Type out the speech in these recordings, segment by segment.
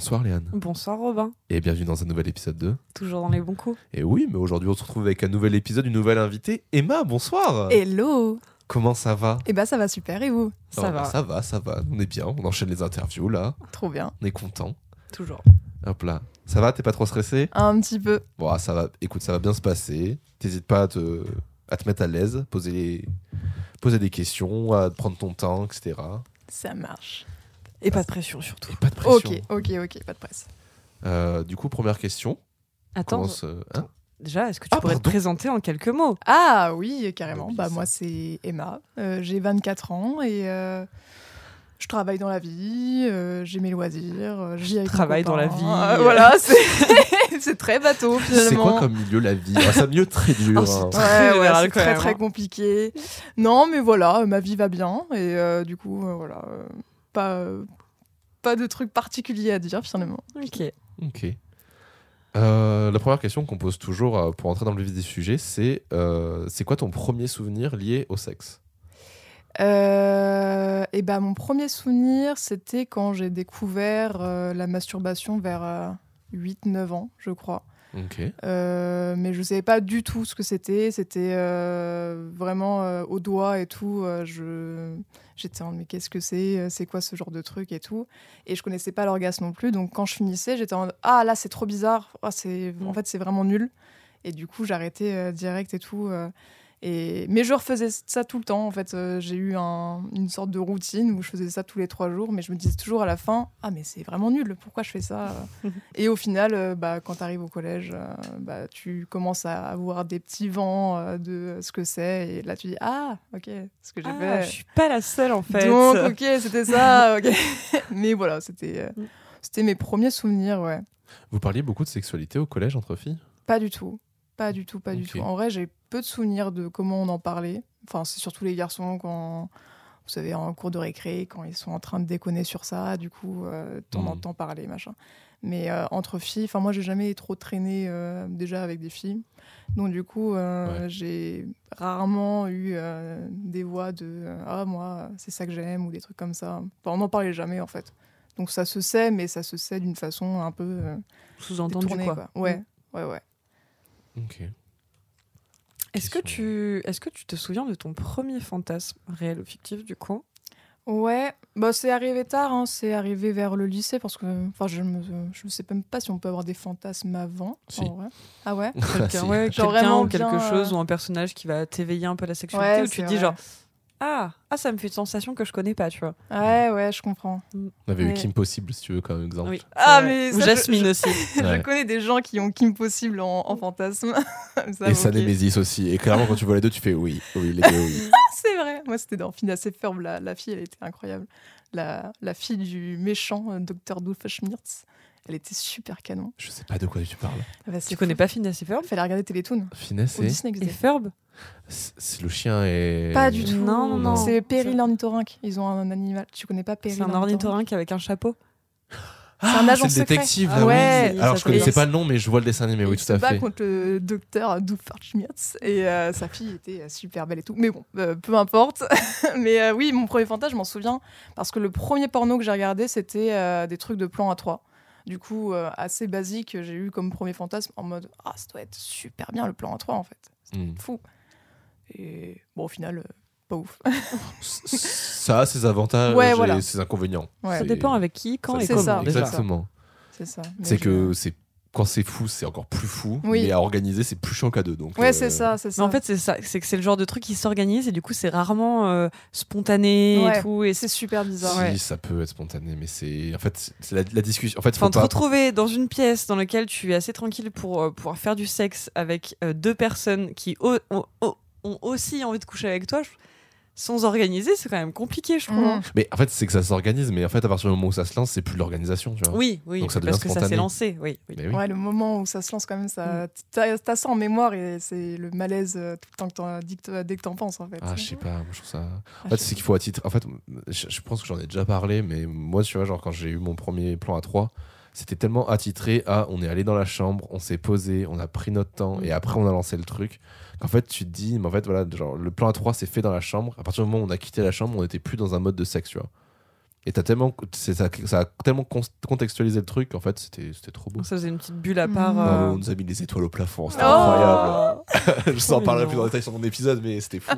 Bonsoir Léane. Bonsoir Robin, Et bienvenue dans un nouvel épisode 2. toujours dans les bons coups. Et oui, mais aujourd'hui on se retrouve avec un nouvel épisode, une nouvelle invitée. Emma, bonsoir Hello Comment ça va? Eh ben ça va super et vous? Ça Oh, va. Ça va, ça va. On est bien, on enchaîne les interviews là. Trop bien. On est content. Toujours. Hop là. Ça va, t'es pas trop stressé? Un petit peu. Bon, ça va. Écoute, ça va bien se passer. T'hésites pas à te, à te mettre à l'aise, poser, les... poser des questions, à prendre ton temps, etc. Ça marche. Et pas de pression surtout. Et pas de pression. Ok, ok, ok, pas de presse. Euh, du coup, première question. Attends, Commence, euh, hein déjà, est-ce que tu Ah, pourrais pardon. te présenter en quelques mots? Ah oui, carrément. Oui, bah ça. moi c'est Emma. Euh, j'ai 24 ans et euh, je travaille dans la vie. euh, j'ai mes loisirs. euh, Je travaille dans la vie. Euh, voilà, c'est très bateau finalement. C'est quoi comme milieu la vie? Ah, C'est un milieu très dur. Oh, c'est hein. très Ouais, ouais, général, c'est très même, très hein. compliqué. Non, mais voilà, ma vie va bien et euh, du coup, euh, voilà, euh, pas euh, pas de truc particulier à dire finalement. Ok. Ok. Euh, la première question qu'on pose toujours euh, pour entrer dans le vif du sujet, c'est euh, c'est quoi ton premier souvenir lié au sexe? Euh, et ben mon premier souvenir, c'était quand j'ai découvert euh, la masturbation vers 8-9 ans, je crois. Ok. Euh, mais je savais pas du tout ce que c'était. C'était euh, vraiment euh, au doigt et tout. euh, je j'étais en mais qu'est-ce que c'est C'est quoi ce genre de truc et tout. Et je connaissais pas l'orgasme non plus. Donc quand je finissais, j'étais en ah là c'est trop bizarre. Ah, c'est en Mm. fait c'est vraiment nul. Et du coup j'arrêtais euh, direct et tout. euh, et mais je refaisais ça tout le temps. En fait, Euh, j'ai eu un- une sorte de routine où je faisais ça tous les trois jours. Mais je me disais toujours à la fin ah mais c'est vraiment nul. Pourquoi je fais ça? Et au final, euh, bah, quand tu arrives au collège, euh, bah, tu commences à avoir des petits vents euh, de ce que c'est. Et là, tu dis Ah, ok, ce que j'ai Ah, fait. je suis pas la seule en fait. Donc, ok, c'était ça. ok. Mais voilà, c'était euh, Mm. c'était mes premiers souvenirs, ouais. Vous parliez beaucoup de sexualité au collège entre filles? Pas du tout. Pas du tout, pas du tout. En vrai, j'ai peu de souvenirs de comment on en parlait. Enfin, c'est surtout les garçons quand, vous savez, en cours de récré, quand ils sont en train de déconner sur ça, du coup, euh, t'en Mhm. entends parler, machin. Mais euh, entre filles, enfin, moi, j'ai jamais trop traîné euh, déjà avec des filles. Donc, du coup, euh, Ouais. j'ai rarement eu euh, des voix de Ah, moi, c'est ça que j'aime, ou des trucs comme ça. Enfin, on n'en parlait jamais, en fait. Donc, ça se sait, mais ça se sait d'une façon un peu euh, Sous-entendu détournée, quoi. Ouais, Mm. ouais, ouais. Ok. Est-ce que tu est-ce que tu te souviens de ton premier fantasme réel ou fictif du coup? Ouais, bah c'est arrivé tard, hein, c'est arrivé vers le lycée parce que, enfin, je me, je sais même pas si on peut avoir des fantasmes avant. Si. en vrai. Ah ouais? Quelqu'un Si. ouais, ou quelque bien, chose euh, ou un personnage qui va t'éveiller un peu la sexualité Ouais, où tu te dis vrai. genre ah ah ça me fait une sensation que je connais pas tu vois. Ouais, ouais, je comprends. On avait eu Ouais. Kim Possible, si tu veux, comme exemple. Oui. Ah, mais ou ça, je- Jasmine aussi. Ouais. Je connais des gens qui ont Kim Possible en, en fantasme. Ça, Et ok. Sanemesis aussi. Et clairement, quand tu vois les deux, tu fais oui, oui, les deux, oui. C'est vrai. Moi, c'était dans et Ferb. La, la fille, elle était incroyable. La, la fille du méchant euh, docteur Doofenshmirtz. Elle était super canon. Je sais pas de quoi tu parles. Ah bah, Tu connais fou. pas Phineas et Ferb Fallait regarder Télétoon. Finesse et... Ferb C'est le chien et... Pas du tout. Non, non, non. C'est Perry l'ornithorynque. Ils ont un animal. Tu connais pas Perry C'est un ornithorynque avec un chapeau. Ah, C'est un agent c'est le secret. détective, Ah là, oui. ouais, Alors, je connaissais pas le nom, mais je vois le dessin animé, oui, tout à fait. contre le docteur Doofenshmirtz et euh, sa fille était euh, super belle et tout. Mais bon, euh, peu importe. Mais euh, oui, mon premier fantasme, je m'en souviens parce que le premier porno que j'ai regardé, c'était euh, des trucs de plan à 3. Du coup, euh, assez basique, j'ai eu comme premier fantasme en mode Ah, ça doit être super bien le plan à 3 en fait. Hmm. Fou. Et bon, au final, euh, pas ouf. Ça a ses avantages Ouais, et voilà. ses inconvénients. Ouais. Ça C'est- dépend avec qui, quand ça et c'est comment. ça, déjà. Exactement. C'est ça. C'est que c'est quand c'est fou, c'est encore plus fou. Oui. Mais à organiser, c'est plus chiant qu'à deux. Donc, Ouais, euh, c'est ça, c'est Mais ça. en fait, c'est ça, c'est que c'est le genre de truc qui s'organise et du coup, c'est rarement euh, spontané Ouais. et tout. Et c'est super bizarre. Si, Ouais. ça peut être spontané, mais c'est. En fait, c'est la, la discussion. En fait, faut Enfin, te retrouver dans une pièce dans laquelle tu es assez tranquille pour euh, pouvoir faire du sexe avec euh, deux personnes qui ont, ont- ont aussi envie de coucher avec toi, je- sans organiser, c'est quand même compliqué, je trouve. Mhm. hein. Mais en fait, c'est que ça s'organise, mais en fait, à partir du moment où ça se lance, c'est plus l'organisation, tu vois. Oui, oui, Donc ça parce que ça s'est lancé, oui. oui. Mais oui. Ouais, le moment où ça se lance quand même, ça, t'as t'as ça en mémoire et c'est le malaise euh, tout le temps que t'en- dès que t'en- dès que t'en penses en fait. Ah, je sais pas, moi je trouve ça. Ah, En fait, c'est qu'il faut attitrer. En fait, je, pense que j'en ai déjà parlé, mais moi, tu vois, genre, quand j'ai eu mon premier plan à 3, c'était tellement attitré à on est allé dans la chambre, on s'est posé, on a pris notre temps, Mm. et après, on a lancé le truc. Qu'en fait, tu te dis, mais en fait, voilà, genre, le plan à 3 s'est fait dans la chambre. À partir du moment où on a quitté la chambre, on n'était plus dans un mode de sexe, tu vois. Et t'as tellement, c'est- ça, ça a tellement con- contextualisé le truc, en fait, c'était c'était trop beau. Ça faisait une petite bulle à part. Non, euh, on nous a mis les étoiles au plafond, c'était Oh incroyable. je s'en parlerai plus mignon. dans détail sur mon épisode, mais c'était fou.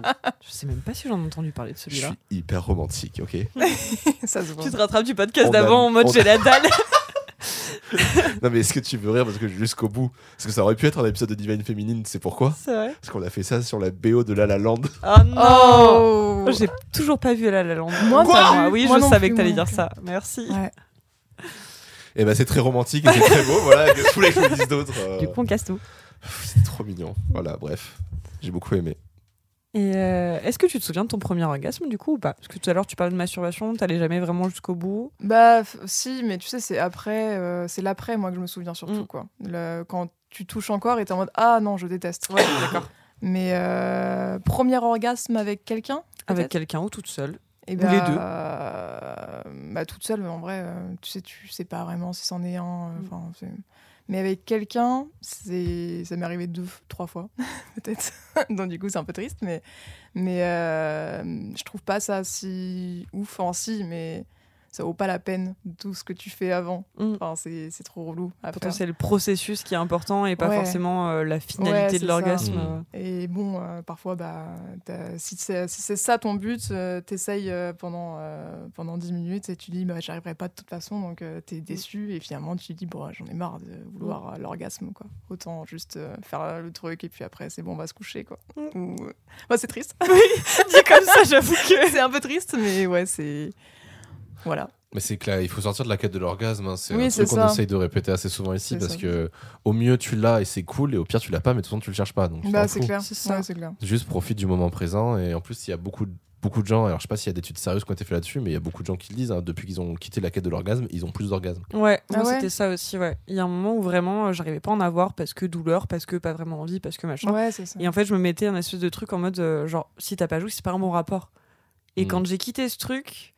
Je sais même pas si j'en ai entendu parler de je celui-là. suis hyper romantique, ok ça se voit. Tu te rattrapes du podcast a- d'avant en mode j'ai la dalle. Non mais est-ce que tu veux rire parce que jusqu'au bout Parce que ça aurait pu être un épisode de Divine Féminine, c'est pourquoi? C'est vrai. Parce qu'on a fait ça sur la BO de La La Land. Oh non Oh J'ai toujours pas vu La La Land. Moi Quoi? Moi, plus. Oui, Moi je savais plus, que t'allais dire ça. Merci. Ouais. Et ben c'est très romantique et c'est très beau, voilà, que je voulais que je vous dise d'autres. euh, Du coup, on casse tout. C'est trop mignon. Voilà, bref. J'ai beaucoup aimé. Et euh, est-ce que tu te souviens de ton premier orgasme du coup ou pas? Parce que tout à l'heure tu parlais de masturbation, t'allais jamais vraiment jusqu'au bout. Bah si, mais tu sais, c'est après, euh, c'est l'après moi que je me souviens surtout Mm. quoi. Le- quand tu touches encore et t'es en mode ah non je déteste. Ouais, d'accord. Mais euh, premier orgasme avec quelqu'un Avec quelqu'un ou toute seule. Et Ou bah, les deux. bah toute seule, mais en vrai, tu sais, tu sais pas vraiment si c'en est un. Mm. enfin, mais avec quelqu'un, c'est, ça m'est arrivé deux, trois fois, peut-être. Donc du coup, c'est un peu triste, mais mais euh, je trouve pas ça si ouf. Enfin, si, mais ça vaut pas la peine tout ce que tu fais avant. Mm. Enfin, c'est, c'est trop relou. Pourtant c'est le processus qui est important et pas Ouais. forcément euh, la finalité de l'orgasme. Mm. Et bon, euh, parfois, bah, si c'est si c'est ça ton but, euh, t'essayes euh, pendant, euh, pendant 10 minutes et tu dis, bah, j'arriverai pas de toute façon, donc euh, t'es déçu. Et finalement, tu te dis, bon, j'en ai marre de vouloir euh, l'orgasme, quoi. Autant juste euh, faire le truc et puis après, c'est bon, on va se coucher, quoi. Mm. Ou, bah, c'est triste. Dit comme ça, j'avoue que. c'est un peu triste, mais ouais, c'est. Voilà. Mais c'est que là, il faut sortir de la quête de l'orgasme. hein. C'est Oui, un truc qu'on essaye de répéter assez souvent ici parce ça. que au mieux tu l'as et c'est cool, et au pire tu l'as pas, mais de toute façon tu le cherches pas. Donc Bah, c'est clair. C'est ça. Ouais, c'est clair. Juste profite du moment présent et en plus il y a beaucoup de, beaucoup de gens alors je sais pas s'il y a des études sérieuses qui ont été faites là-dessus mais il y a beaucoup de gens qui le disent hein, depuis qu'ils ont quitté la quête de l'orgasme ils ont plus d'orgasme Ouais, Ah ouais c'était ça aussi, ouais. Il y a un moment où vraiment euh, j'arrivais pas à en avoir parce que douleur, parce que pas vraiment envie, parce que machin. Ouais, c'est ça. Et en fait, je me mettais un espèce de truc en mode euh, genre, si t'as pas joué, c'est pas un bon rapport. Et Mm. quand j'ai quitté ce truc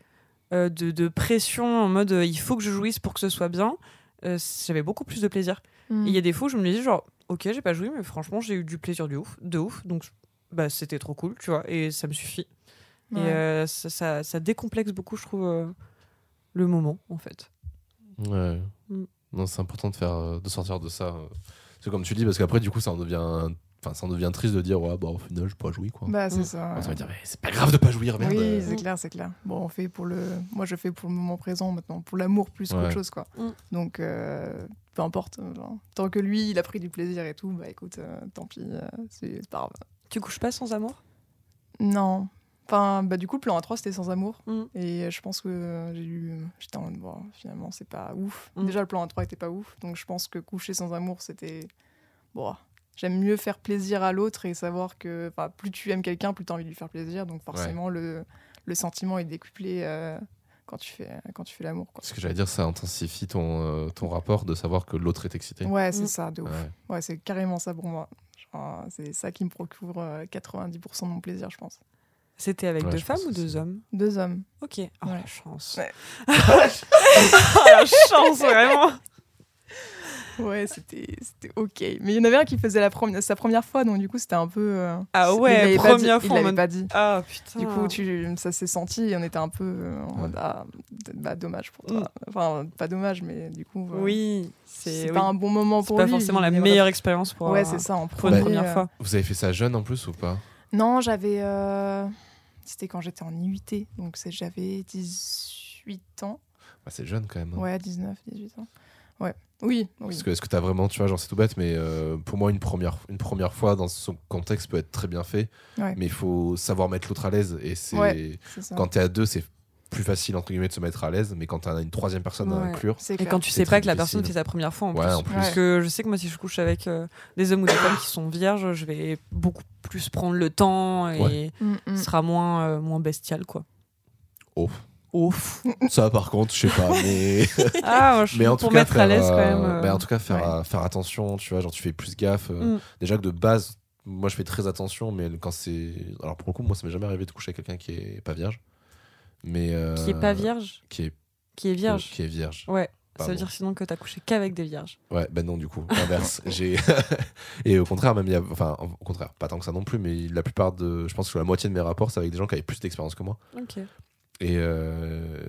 de, de pression en mode euh, il faut que je jouisse pour que ce soit bien, euh, j'avais beaucoup plus de plaisir. Mm. Il y a des fois où je me disais genre, ok, j'ai pas joué, mais franchement, j'ai eu du plaisir de ouf, de ouf. Donc, bah, c'était trop cool, tu vois, et ça me suffit. Ouais. Et euh, ça, ça, ça décomplexe beaucoup, je trouve, euh, le moment, en fait. ouais Mm. non c'est important de faire euh, de sortir de ça euh. c'est comme tu dis parce qu'après du coup ça en devient enfin ça en devient triste de dire ouais bah au final je pas jouer quoi Bah, c'est Mm. ça. Ça veut dire mais c'est pas grave de pas jouir merde Oui, euh. c'est clair, c'est clair. Bon, on fait pour le. Moi, je fais pour le moment présent maintenant, pour l'amour plus Ouais. qu'autre chose, quoi. Mm. Donc, euh, peu importe. euh, genre, tant que lui, il a pris du plaisir et tout, bah écoute, euh, tant pis, euh, c'est pas grave. Tu couches pas sans amour? Non. Enfin, bah du coup, le plan A3, c'était sans amour. Mm. Et je pense que j'ai eu. J'étais en mode, bon, finalement, c'est pas ouf. Mm. Déjà, le plan A3 était pas ouf. Donc, je pense que coucher sans amour, c'était. Bon. J'aime mieux faire plaisir à l'autre et savoir que plus tu aimes quelqu'un, plus tu as envie de lui faire plaisir. Donc, forcément, le, le sentiment est décuplé euh, quand tu fais, quand tu fais l'amour. ce que j'allais dire ça intensifie ton, euh, ton rapport de savoir que l'autre est excité Ouais, c'est Mm. ça, de ouf. Ouais. Ouais, c'est carrément ça pour moi. C'est ça qui me procure euh, 90% de mon plaisir, je pense. C'était avec Ouais, deux femmes ou deux hommes? Deux hommes. Ok. Oh, Ouais. la chance. Ouais. oh, la chance, vraiment. Ouais, c'était c'était ok. Mais il y en avait un qui faisait la première, sa première fois, donc du coup, c'était un peu. euh, Ah il ouais, pas première dit- fois Il l'avait pas dit. Ah putain. Du coup, tu, ça s'est senti et on était un peu euh, en mode ah, bah, dommage pour toi. Enfin, pas dommage, mais du coup, euh, Oui, c'est pas oui. un bon moment C'est pour pas lui. forcément la meilleure expérience pour, Ouais, un- c'est ça, en pour une première euh, fois. vous avez fait ça jeune en plus ou pas? Non, j'avais. euh, C'était quand j'étais en IUT, donc j'avais 18 ans. Bah, c'est jeune quand même hein. Ouais, 19, 18 ans. Oui, oui. Parce que est-ce que t'as vraiment, tu vois, genre c'est tout bête, mais euh, pour moi une première, une première fois dans ce contexte peut être très bien fait, Ouais. mais il faut savoir mettre l'autre à l'aise et c'est Ouais. quand t'es à deux c'est plus facile entre guillemets de se mettre à l'aise, mais quand t'as une troisième personne à Ouais. inclure, C'est Et clair. quand tu sais pas que la difficile. personne fait sa première fois en Ouais, plus. en plus. Parce Ouais. que je sais que moi, si je couche avec euh, des hommes ou des femmes qui sont vierges, je vais beaucoup plus prendre le temps et Ouais. Mm, mm. ce sera moins, euh, moins bestial, quoi. Oh. Ouf. ça par contre je sais pas, mais Ah, moi, je mais en pour tout cas mettre à faire, l'aise quand euh, même. euh, bah, en tout cas faire, ouais. euh, faire attention, tu vois, genre tu fais plus gaffe. euh, Mm. Déjà que de base, moi je fais très attention, mais quand c'est. Alors pour le coup, moi ça m'est jamais arrivé de coucher avec quelqu'un qui est pas vierge. Mais. euh, Qui est pas vierge Qui est, Qui est vierge Qui est vierge. Ouais. Ça veut dire sinon que t'as couché qu'avec des vierges. Ouais, ben non, du coup, l'inverse. J'ai et au contraire, même il y a, enfin, au contraire, pas tant que ça non plus, mais la plupart de, je pense que la moitié de mes rapports, c'est avec des gens qui avaient plus d'expérience que moi. Ok. Et, euh,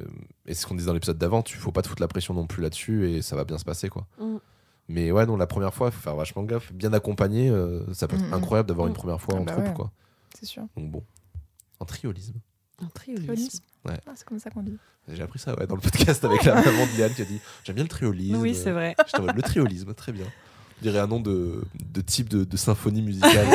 et c'est ce qu'on disait dans l'épisode d'avant, tu faut pas te foutre la pression non plus là-dessus et ça va bien se passer quoi. Mm. Mais ouais, non, la première fois, il faut faire vachement gaffe, bien accompagné, euh, ça peut être Mm, mm. incroyable d'avoir Mm. une première fois Ah en bah troupe ouais. quoi. C'est sûr. Donc bon, en triolisme. Un triolisme. Triolisme. Ouais. Ah, c'est comme ça qu'on dit. J'ai appris ça ouais, dans le podcast avec la maman de Liane qui a dit j'aime bien le triolisme. Oui, c'est vrai. En mode, le triolisme, très bien. On dirait un nom de, de type de, de symphonie musicale.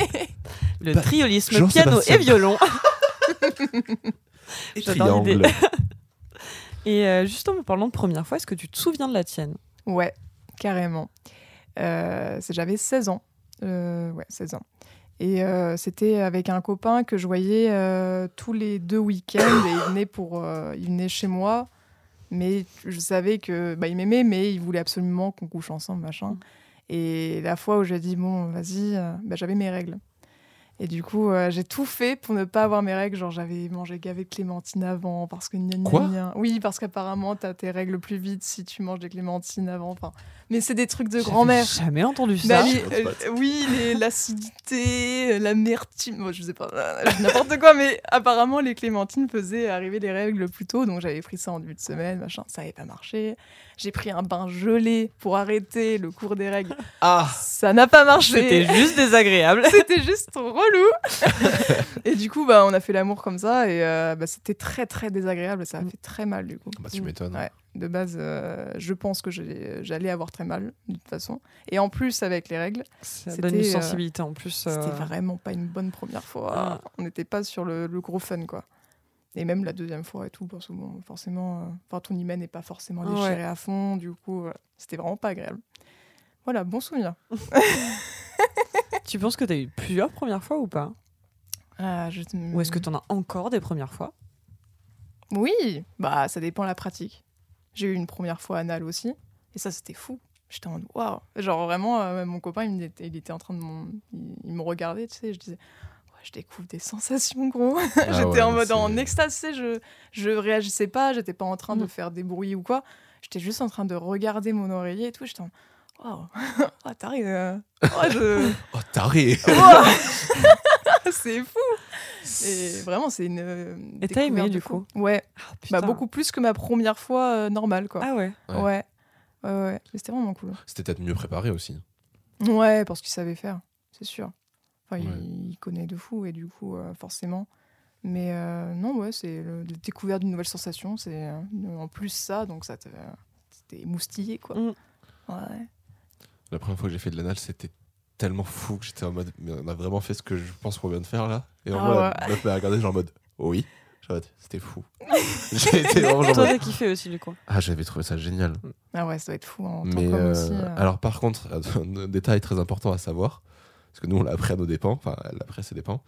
Le Bah, triolisme, piano et violon. Et triangle. euh, justement, parlant de première fois, est-ce que tu te souviens de la tienne? Ouais, carrément. Euh, c'est- J'avais 16 ans. Euh, ouais, 16 ans. Et euh, c'était avec un copain que je voyais euh, tous les deux week-ends. Et il venait, pour, euh, il venait chez moi. Mais je savais que bah, il m'aimait, mais il voulait absolument qu'on couche ensemble, machin. Et la fois où j'ai dit, bon, vas-y, bah, j'avais mes règles. Et du coup, euh, j'ai tout fait pour ne pas avoir mes règles. Genre, j'avais mangé gavé de clémentines avant parce que gna gna gna. Oui, parce qu'apparemment, t'as tes règles plus vite si tu manges des clémentines avant. Enfin, mais c'est des trucs de grand-mère. Jamais entendu Bah, ça. les- euh, oui, l'acidité, l'amertume, moi je sais pas, euh, n'importe quoi, mais apparemment les clémentines faisaient arriver les règles plus tôt, donc j'avais pris ça en début de semaine, machin, ça n'avait pas marché. J'ai pris un bain gelé pour arrêter le cours des règles, Ah ça n'a pas marché. C'était juste désagréable. C'était juste relou. et du coup, bah, on a fait l'amour comme ça et euh, bah, c'était très très désagréable. Ça a fait très mal du coup. Bah tu m'étonnes. Ouais. De base, euh, je pense que j'allais avoir très mal de toute façon. Et en plus, avec les règles, Ça donne une sensibilité en plus. euh, c'était vraiment pas une bonne première fois. Ah. On n'était pas sur le, le gros fun quoi. Et même la deuxième fois et tout, parce que bon, forcément, euh, enfin, ton hymen n'est pas forcément Ouais. déchiré à fond. Du coup, c'était vraiment pas agréable. Voilà, bon souvenir. Tu penses que tu as eu plusieurs premières fois ou pas? Ah, je- Ou est-ce que tu en as encore des premières fois? Oui, bah ça dépend de la pratique. J'ai eu une première fois anal aussi, et ça c'était fou. J'étais en mode waouh. Genre vraiment, euh, mon copain il était, il était en train de mon, il, il me regardait, tu sais, je disais ouais, je découvre des sensations gros. Ah j'étais ouais, en mode en extase, tu sais, je je réagissais pas, j'étais pas en train de Mm. faire des bruits ou quoi. J'étais juste en train de regarder mon oreiller et tout. J'étais en waouh, ah t'arrives, euh, oh, je, Oh taré Waouh. c'est fou. Et vraiment c'est une. euh, Et t'as aimé, du fou. coup Ouais. Ah, Bah, beaucoup plus que ma première fois euh, normale, quoi. Ah ouais. Ouais. ouais. Ouais, c'était vraiment cool. C'était peut-être mieux préparé aussi. Ouais, parce qu'il savait faire, c'est sûr. Enfin, il- Ouais. il, connaît de fou, et du coup, euh, forcément. Mais euh, non, ouais, c'est le- la découverte d'une nouvelle sensation. C'est euh, en plus ça, donc ça te- t'es moustillé, quoi. Mm. Ouais. La première fois que j'ai fait de l'anal, c'était tellement fou que j'étais en mode mais on a vraiment fait ce que je pense qu'on vient de faire là. Et en Ah mode, ouais. la meuf m'a regardé genre en mode oui. C'était fou. j'ai été vraiment genre en Toi, mode, t'as kiffé aussi, du coup. ah j'avais trouvé ça génial. Ah ouais, ça doit être fou en tant Mais qu'homme euh, aussi. euh. alors par contre, un détail très important à savoir, parce que nous on l'a appris à nos dépens, enfin elle l'a appris à ses dépens,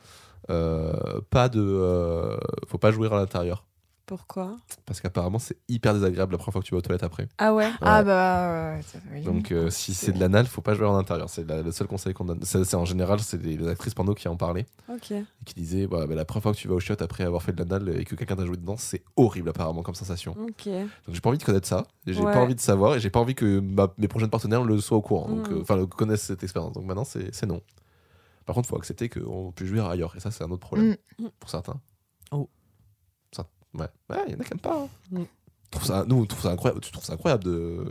euh, pas de, euh, faut pas jouer à l'intérieur, Pourquoi? Parce qu'apparemment c'est hyper désagréable la première fois que tu vas aux toilettes après. Ah ouais? Ah bah, ouais. Donc euh, si c'est de l'anal, faut pas jouer en intérieur. C'est le seul conseil qu'on donne. C'est en général, c'est des- les actrices porno qui en parlaient Ok. et qui disaient bah, bah, la première fois que tu vas au shot après avoir fait de l'anal et que quelqu'un t'a joué dedans, c'est horrible apparemment comme sensation. Ok. Donc j'ai pas envie de connaître ça, j'ai Ouais. pas envie de savoir et j'ai pas envie que ma- mes prochains partenaires le soient au courant, donc Mm. euh, enfin connaissent cette expérience. Donc maintenant c'est c'est non. Par contre, faut accepter qu'on peut jouer ailleurs et ça c'est un autre problème Mm. pour certains. Oh. Ça, ouais, ouais, il y en a qui aiment pas. hein. Mm. Trouve ça, nous, on trouve ça incroyable. Tu trouves ça incroyable de,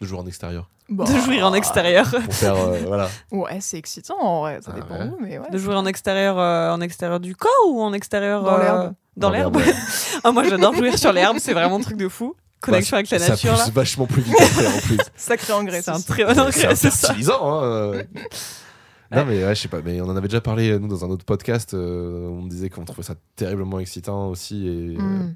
de jouer en extérieur Bah, De jouir en extérieur. pour faire euh, voilà. Ouais, c'est excitant en vrai, ça Ah dépend ouais. où, mais ouais. De jouer en extérieur, euh, en extérieur du corps ou en extérieur Dans euh, l'herbe. Dans Dans l'herbe. ah, moi, j'adore jouer sur l'herbe, c'est vraiment un truc de fou. connexion avec la ça nature pousse vachement plus vite en plus. Sacré engrais. C'est un ça. très bon engrais, c'est ça. fertilisant. Hein, euh. Non mais ouais, je sais pas, mais on en avait déjà parlé nous dans un autre podcast. euh, on disait qu'on trouvait ça terriblement excitant aussi. Et, euh, Mm.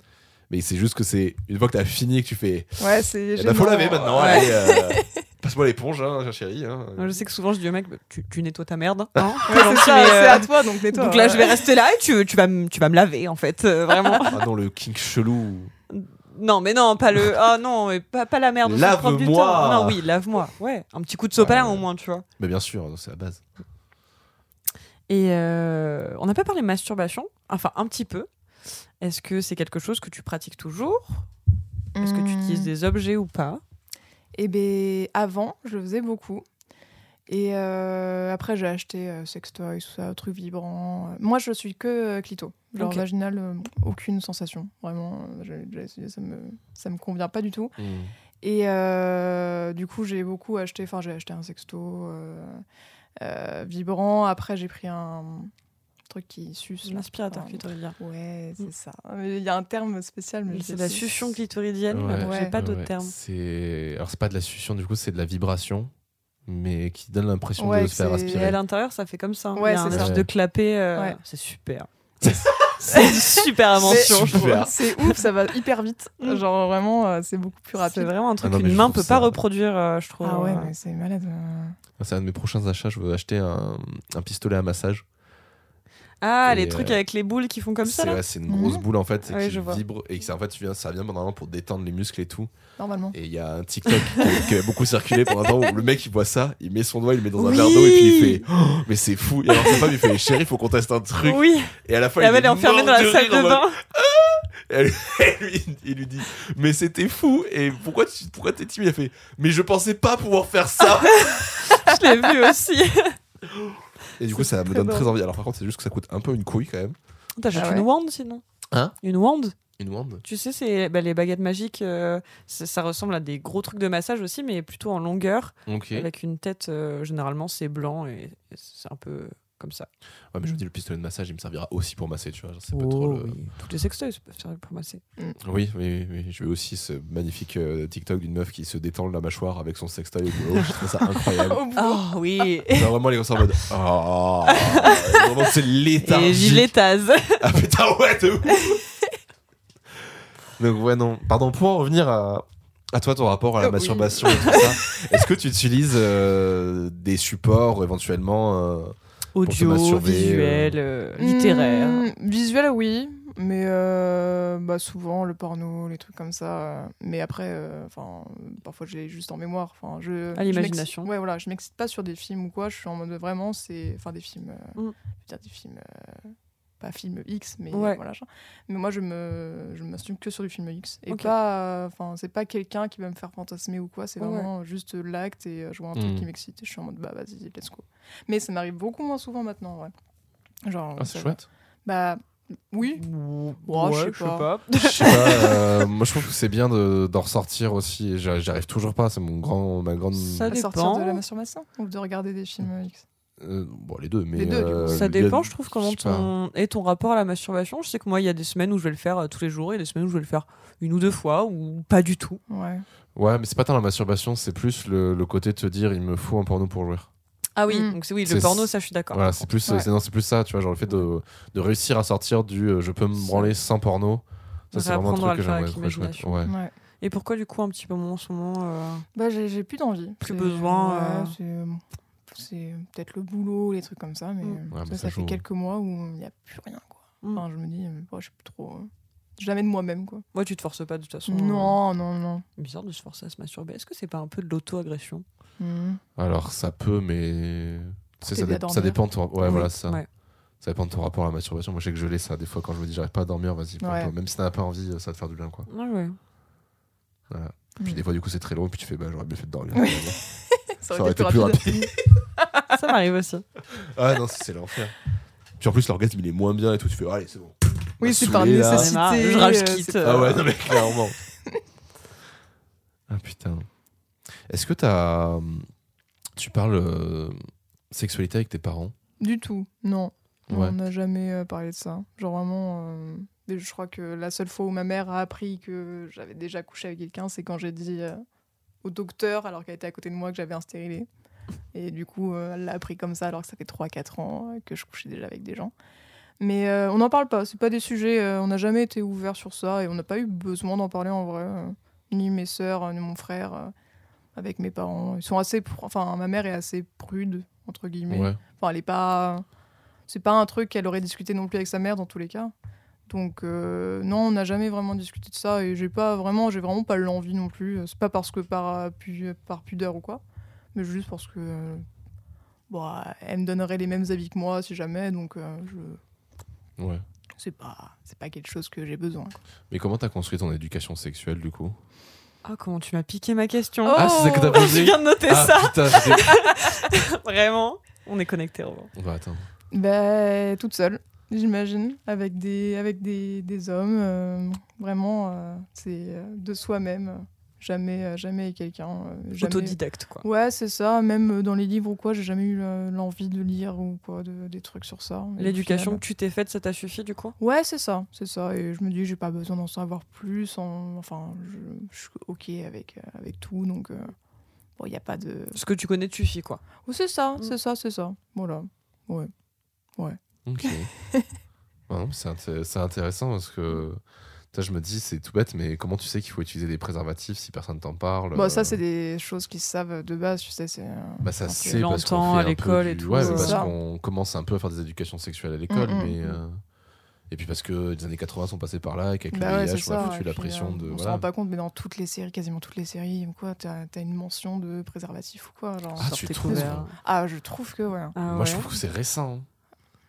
mais c'est juste que c'est une fois que t'as fini et que tu fais, Ouais, c'est. eh ben, faut gênant. laver maintenant. Ouais. allez, euh, Passe-moi l'éponge, hein, chérie. hein. Je sais que souvent je dis au mec, bah, tu, tu nettoies ta merde. hein. Ouais, c'est euh, à toi, donc nettoie. Donc là, je vais rester là et tu, tu, vas, me- tu vas me laver en fait, euh, vraiment. Ah non, le kink chelou. non, mais non, pas le. Ah non, mais pas, pas la merde. au sens propre du Lave-moi. terme. Non, oui, lave-moi. Ouais, un petit coup de sopalin Ouais. au moins, tu vois. Mais bien sûr, c'est la base. Et euh, on n'a pas parlé masturbation, enfin un petit peu. Est-ce que c'est quelque chose que tu pratiques toujours? Est-ce que tu Hmm. utilises des objets ou pas? Eh ben, avant, je le faisais beaucoup. Et euh, après, j'ai acheté euh, sextoy, tout ça, trucs vibrants. Moi, je suis que euh, clito. Genre Ok. vaginal, euh, aucune sensation. Vraiment, euh, j'ai déjà essayé, ça me, ça me convient pas du tout. Et euh, du coup, j'ai beaucoup acheté. Enfin, j'ai acheté un sexto euh, euh, vibrant. Après, j'ai pris un truc qui suce. L'aspirateur clitoridien. Ouais, c'est ça. Mais Il y a un terme spécial, mais C'est sais la succion clitoridienne. Ouais. J'ai Ouais. pas d'autres Ouais, termes. C'est alors c'est pas de la succion du coup, c'est de la vibration, mais qui donne l'impression Ouais, de se faire c'est- Et aspirer. à l'intérieur, ça fait comme ça. hein. Ouais, Il y a un c'est ça. de clapet. euh, Ouais. C'est super. c'est une super invention, je trouve. Super. C'est ouf, ça va hyper vite. Mm. Genre vraiment, euh, c'est beaucoup plus C'est rapide. vraiment un truc Ah non, qu'une main peut ça- pas reproduire, euh, je trouve. Ah ouais, Euh, mais c'est malade. euh. C'est un de mes prochains achats. Je veux acheter un, un pistolet à massage. Ah, Et, les trucs euh, avec les boules qui font comme ça ouais, c'est une grosse Mhm. boule en fait, et Ouais, qui je vois. vibre et qui en fait tu viens, ça vient normalement pour détendre les muscles et tout. Normalement. Et il y a un TikTok qui, a beaucoup circulé pendant un temps où le mec il voit ça, il met son doigt, il le met dans un Oui. verre d'eau et puis il fait Oh, mais c'est fou. Et alors sa femme il fait chérie, faut qu'on teste un truc. Oui, Et à la fin il belle est enfermée dans la salle de bain. Et elle- lui, il lui dit mais c'était fou et pourquoi tu pourquoi t'es timide? Il a fait mais je pensais pas pouvoir faire ça. Je l'ai vu aussi. et du coup ça me donne très envie. Alors par contre c'est juste que ça coûte un peu une couille quand même. T'achètes Ah ouais. une wand sinon Hein Une wand Une wand. Tu sais, c'est bah, les baguettes magiques. euh, ça ressemble à des gros trucs de massage aussi, mais plutôt en longueur, Ok. Avec une tête. euh, généralement, c'est blanc et, et c'est un peu comme ça. mais je me dis le pistolet de massage il me servira aussi pour masser tu vois. C'est pas trop le... Oh, oui. Toutes les sextoys peuvent servir pour masser. Oui, oui, oui. Je veux aussi ce magnifique euh, TikTok d'une meuf qui se détend la mâchoire avec son sextoy au boulot. Je trouve ça incroyable. Oh oui Genre vraiment les sont en mode oh, vraiment c'est Et léthargique. gilet tase. Ah putain ouais de ouf. Donc ouais non, pardon pour en revenir à à toi ton rapport à la Oui. masturbation et tout ça. Est-ce que tu utilises euh, des supports éventuellement euh, Audio, visuel, euh, littéraire. Hmm, visuel, oui. Mais euh, bah, souvent, le porno, les trucs comme ça. euh, mais après, euh, enfin, parfois, j'ai juste en mémoire. Enfin, je, À je l'imagination. m'excite- Ouais, voilà, je m'excite pas sur des films ou quoi. Je suis en mode vraiment, c'est. Enfin, des films. euh, Mm. je veux dire, des films. Euh, pas film X, mais Ouais. voilà. genre. Mais moi, je me, je me masturbe que sur du film X. Et Ok. pas. Enfin, c'est pas quelqu'un qui va me faire fantasmer ou quoi. C'est Ouais. vraiment juste l'acte et euh, je vois un truc Mm. qui m'excite. Et je suis en mode, bah, vas-y, let's go. Mais ça m'arrive beaucoup moins souvent maintenant, ouais. Genre. Ah c'est ça- chouette. Bah, oui. Ouais, je sais pas. Je sais pas, euh, moi je trouve que c'est bien de- d'en ressortir aussi. et J'y j'y arrive toujours pas, c'est mon grand ma grande Ça À sortir dépend. de la masturbation ou de regarder des films X? Euh, bon les deux mais Les deux, du coup. euh, Ça a- dépend, je trouve, comment pas. ton... est ton rapport à la masturbation. Je sais que moi, il y a des semaines où je vais le faire euh, tous les jours et des semaines où je vais le faire une ou deux fois ou pas du tout. Ouais. Ouais, mais c'est pas tant la masturbation, c'est plus le, le côté de te dire il me faut un porno pour jouer. Ah oui, Mm. donc c'est oui, le porno, ça, je suis d'accord. Voilà, c'est plus, Ouais. c'est, non, c'est plus ça, tu vois, genre le fait de, de réussir à sortir du euh, je peux me branler sans porno. Ça, c'est vraiment un truc que j'aimerais chouette. l'imagination. Ouais. ouais. Et pourquoi, du coup, un petit peu moins en ce moment euh, Bah, j'ai plus d'envie. Plus besoin, ouais, euh. C'est, peut-être le boulot, les trucs comme ça, mais Mm. euh, Ouais, ça, mais ça ça fait quelques mois où il n'y a plus rien, quoi. Mm. Enfin, je me dis, euh, oh, je suis plus trop. euh, Jamais de moi-même, quoi. Moi, tu te forces pas de toute façon. Non, non, non. Bizarre de se forcer à se masturber. Est-ce que c'est pas un peu de l'auto-agression? Mm. Alors ça peut, mais ça, dé- dépend de ton. Ouais, Oui, voilà, c'est ça. ouais. Ça dépend de ton rapport à la masturbation. Moi, je sais que je l'ai ça. Des fois, quand je me dis j'arrive pas à dormir, vas-y. Ouais. Même si t'en as pas envie, ça va te faire du bien, quoi. Ouais. Puis Mm. des fois, du coup, c'est très long, puis tu fais bah j'aurais bien fait de dormir. Ça aurait été plus rapide. ça m'arrive aussi. ah non, c'est l'enfer. Puis en plus, l'orgasme il est moins bien et tout. Tu fais allez, c'est bon. Oui, c'est par nécessité. Marre, je rage euh, quitte. Ah ouais, non mais clairement. ah putain. Est-ce que t'as. Tu parles euh, sexualité avec tes parents? Du tout, non. Ouais. On n'a jamais euh, parlé de ça. Genre vraiment, euh, Et je crois que la seule fois où ma mère a appris que j'avais déjà couché avec quelqu'un, c'est quand j'ai dit euh, au docteur, alors qu'elle était à côté de moi, que j'avais un stérilé. Et du coup, euh, elle l'a appris comme ça, alors que ça fait 3-4 ans euh, que je couchais déjà avec des gens. Mais euh, on n'en parle pas, c'est pas des sujets, euh, on n'a jamais été ouvert sur ça et on n'a pas eu besoin d'en parler en vrai. euh, ni mes sœurs, ni mon frère, avec mes parents. Ils sont assez. Enfin, ma mère est assez prude, entre guillemets. Ouais. Enfin, elle est pas. C'est pas un truc qu'elle aurait discuté non plus avec sa mère dans tous les cas. Donc euh, non, on n'a jamais vraiment discuté de ça et j'ai pas vraiment, j'ai vraiment pas l'envie non plus. C'est pas parce que par, euh, par pudeur ou quoi, mais juste parce que euh, bon, elle me donnerait les mêmes avis que moi si jamais, donc euh, je Ouais. c'est pas c'est pas quelque chose que j'ai besoin. quoi. Mais comment t'as construit ton éducation sexuelle du coup? Ah, comment tu m'as piqué ma question Oh Ah, c'est ça que t'as Je posé? viens de noter Ah ça, putain, vraiment. On est connectés, Robin. On va attendre. Ben, toute seule, j'imagine, avec des, avec des, des hommes. euh, vraiment, euh, c'est euh, de soi-même. Jamais, jamais quelqu'un. jamais- Autodidacte, quoi. Ouais, c'est ça. Même dans les livres ou quoi, j'ai jamais eu l'envie de lire ou quoi, de- des trucs sur ça. L'éducation que tu t'es faite, ça t'a suffi, du coup? Ouais, c'est ça, c'est ça. Et je me dis, j'ai pas besoin d'en savoir plus. en- Enfin, je, je suis ok avec, avec tout, donc euh, bon, il y a pas de. Ce que tu connais te suffit, quoi. Oh, c'est ça, Mm. c'est ça, c'est ça. Voilà. Ouais. Ok. Ouais, non, c'est inté- c'est intéressant parce que toi, je me dis, c'est tout bête, mais comment tu sais qu'il faut utiliser des préservatifs si personne t'en parle Bon, ça, euh, c'est des choses qu'ils savent de base, tu sais. C'est. Bah ça c'est parce qu'on fait à l'école du- et tout, Ouais, parce qu'on commence un peu à faire des éducations sexuelles à l'école, Mm, mm, mais mm. euh, et puis parce que les années 80 sont passées par là et qu'avec Bah le ouais, VIH, c'est on a foutu la puis, pression euh, de On se voilà. rend pas compte, mais dans toutes les séries, quasiment toutes les séries, quoi, t'as as une mention de préservatif ou quoi. Genre. Ah, tu tes trouves. Ah, je trouve que, ouais. Ah Moi, je ouais. trouve que c'est récent.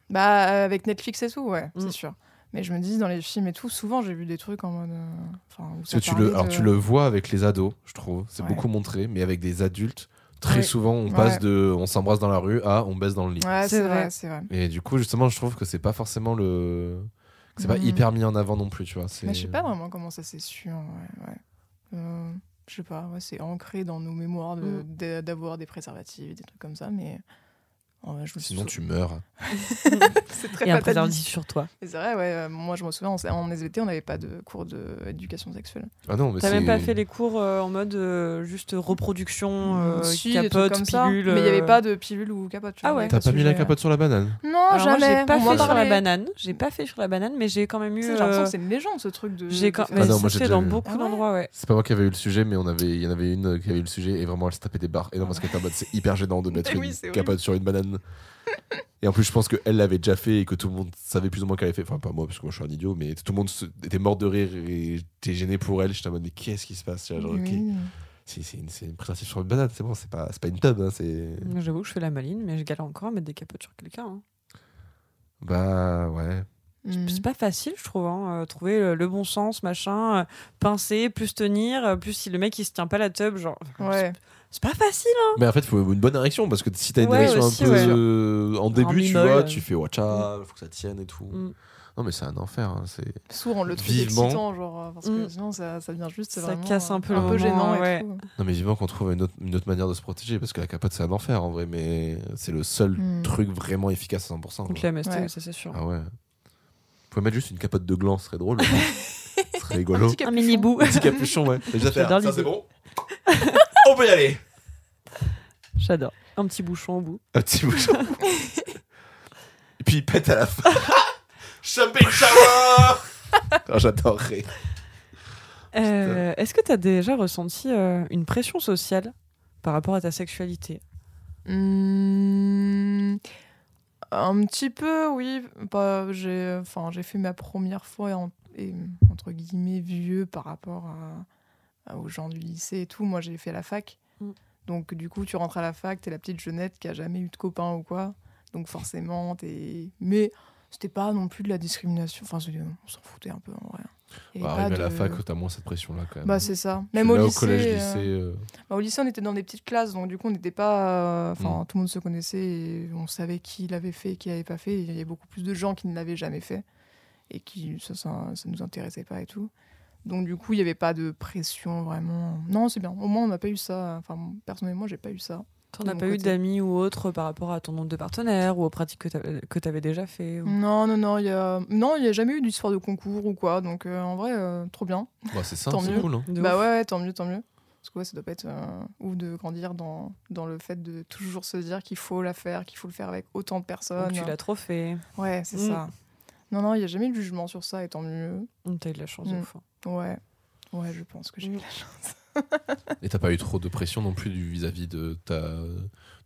Hein. Bah, euh, avec Netflix et tout, ouais, Mm. c'est sûr. Mais je me dis, dans les films et tout, souvent, j'ai vu des trucs en mode. euh, Enfin, où Parce ça que tu le, alors tu le vois avec les ados, je trouve. C'est Ouais. beaucoup montré, mais avec des adultes, très Ouais. souvent, on Ouais. passe de on s'embrasse dans la rue à on baisse dans le lit. Ouais, C'est vrai. c'est vrai. Et du coup, justement, je trouve que c'est pas forcément le. que C'est pas Mhm. hyper mis en avant non plus, tu vois. Mais je sais pas vraiment comment ça s'est su, ouais. Euh, je sais pas, ouais, c'est ancré dans nos mémoires de- Mm. de- d'avoir des préservatifs, des trucs comme ça, mais. Je me Sinon, tu meurs. c'est très Et un préservatif sur toi. Mais C'est vrai, ouais. euh, Moi, je me souviens, en, en SVT, on n'avait pas de cours d'éducation sexuelle. Ah non, mais T'as même pas fait les cours euh, en mode euh, juste reproduction, euh, Si, trucs capote, comme ça, pilule. mais il n'y avait pas de pilule ou capote. tu Ah ouais. T'as pas mis la capote sur la banane? Non, Alors moi, jamais. j'ai pas On fait sur la banane. J'ai pas fait sur la banane, mais j'ai quand même eu. J'ai l'impression que c'est une légende, ce truc de. J'ai quand Ah non, ça. moi, ça j'ai dans beaucoup Ah d'endroits, ouais. C'est pas moi qui avais eu le sujet, mais on avait, il y en avait une qui avait eu le sujet et vraiment elle se tapait des barres. Et non, parce qu'elle était en mode c'est hyper gênant de mettre une capote sur une banane. Et en plus, je pense qu'elle l'avait déjà fait et que tout le monde savait plus ou moins qu'elle avait fait. Enfin, pas moi, parce que moi je suis un idiot, mais tout le monde se- était mort de rire et j'étais gêné pour elle. J'étais en mode, mais qu'est-ce qui se passe? Genre, Oui. c'est c'est une, une préservatif sur une banane, c'est bon, c'est pas, une tub. Hein. J'avoue que je fais la maline, mais je galère encore à mettre des capotes sur quelqu'un. hein. Bah ouais. Mhm. C'est pas facile, je trouve. hein, euh, trouver le, le bon sens, machin, euh, pincer, plus tenir, euh, plus si le mec il se tient pas la tub, genre. Ouais. C'est pas facile. hein. Mais en fait, il faut une bonne érection parce que si t'as une Ouais, érection aussi, un peu ouais. euh, en début, tu vois, euh. tu fais watcha, faut que ça tienne et tout. Mm. Non, mais c'est un enfer. hein, c'est... Sourd, on le trouve Vivement. excitant, genre, euh, parce que Mm. sinon ça, ça vient juste, Ça vraiment, casse un peu euh, le un peu moment, gênant ouais. et tout. Non, mais vivement qu'on trouve une autre, une autre manière de se protéger parce que la capote, c'est un enfer en vrai, mais c'est le seul Mm. truc vraiment efficace à 100%. Donc quoi. la MST, Ouais. ça c'est sûr. Ah ouais. Pouvez mettre juste une capote de gland, ce serait drôle. ce serait rigolo. Un mini bout. Un petit capuchon, ouais. Ça, c'est bon On peut y aller J'adore. Un petit bouchon au bout. Un petit bouchon. Et puis il pète à la fin. Champagne shower oh, J'adorerais. Euh, Est-ce que tu as déjà ressenti euh, une pression sociale par rapport à ta sexualité? Hmm, un petit peu, oui. Bah, j'ai, enfin, j'ai fait ma première fois en- et, entre guillemets vieux par rapport à- aux gens du lycée et tout. Moi, j'ai fait la fac. Mm. Donc, du coup, tu rentres à la fac, t'es la petite jeunette qui a jamais eu de copain ou quoi. Donc, forcément, t'es. Mais c'était pas non plus de la discrimination. Enfin, on s'en foutait un peu en vrai. Bah, pas à la fac, t'as moins cette pression-là quand même. Bah, c'est ça. Même au au lycée. collège, euh, lycée. euh, bah, au lycée, on était dans des petites classes, donc du coup, on n'était pas. euh, Enfin, Mm. tout le monde se connaissait et on savait qui l'avait fait et qui l'avait pas fait. Il y avait beaucoup plus de gens qui ne l'avaient jamais fait et qui ça, ça, ça nous intéressait pas et tout. Donc, du coup, il n'y avait pas de pression vraiment. Non, c'est bien. Au moins, on n'a pas eu ça. Enfin, personnellement, j'ai pas eu ça. T'en de as mon pas eu d'amis ou autre par rapport à ton nombre de partenaires ou aux pratiques que t'avais- que t'avais déjà fait ou- Non, non, non, il y a, non, il y a jamais eu d'histoire de concours ou quoi. Donc euh, en vrai, euh, trop bien. Bah, c'est ça, Tant c'est mieux. cool. hein. Bah ouf. ouais, ouais, tant mieux, tant mieux. Parce que ouais, ça doit pas être euh, ou de grandir dans, dans le fait de toujours se dire qu'il faut la faire, qu'il faut le faire avec autant de personnes. tu l'as trop fait. Ouais, c'est Mm. ça. Non, non, il y a jamais eu de jugement sur ça, et tant mieux. Mm, T'as eu de la chance de Mm. ouf. Ouais, ouais, je pense que j'ai eu la chance. Et t'as pas eu trop de pression non plus vis-à-vis de ta...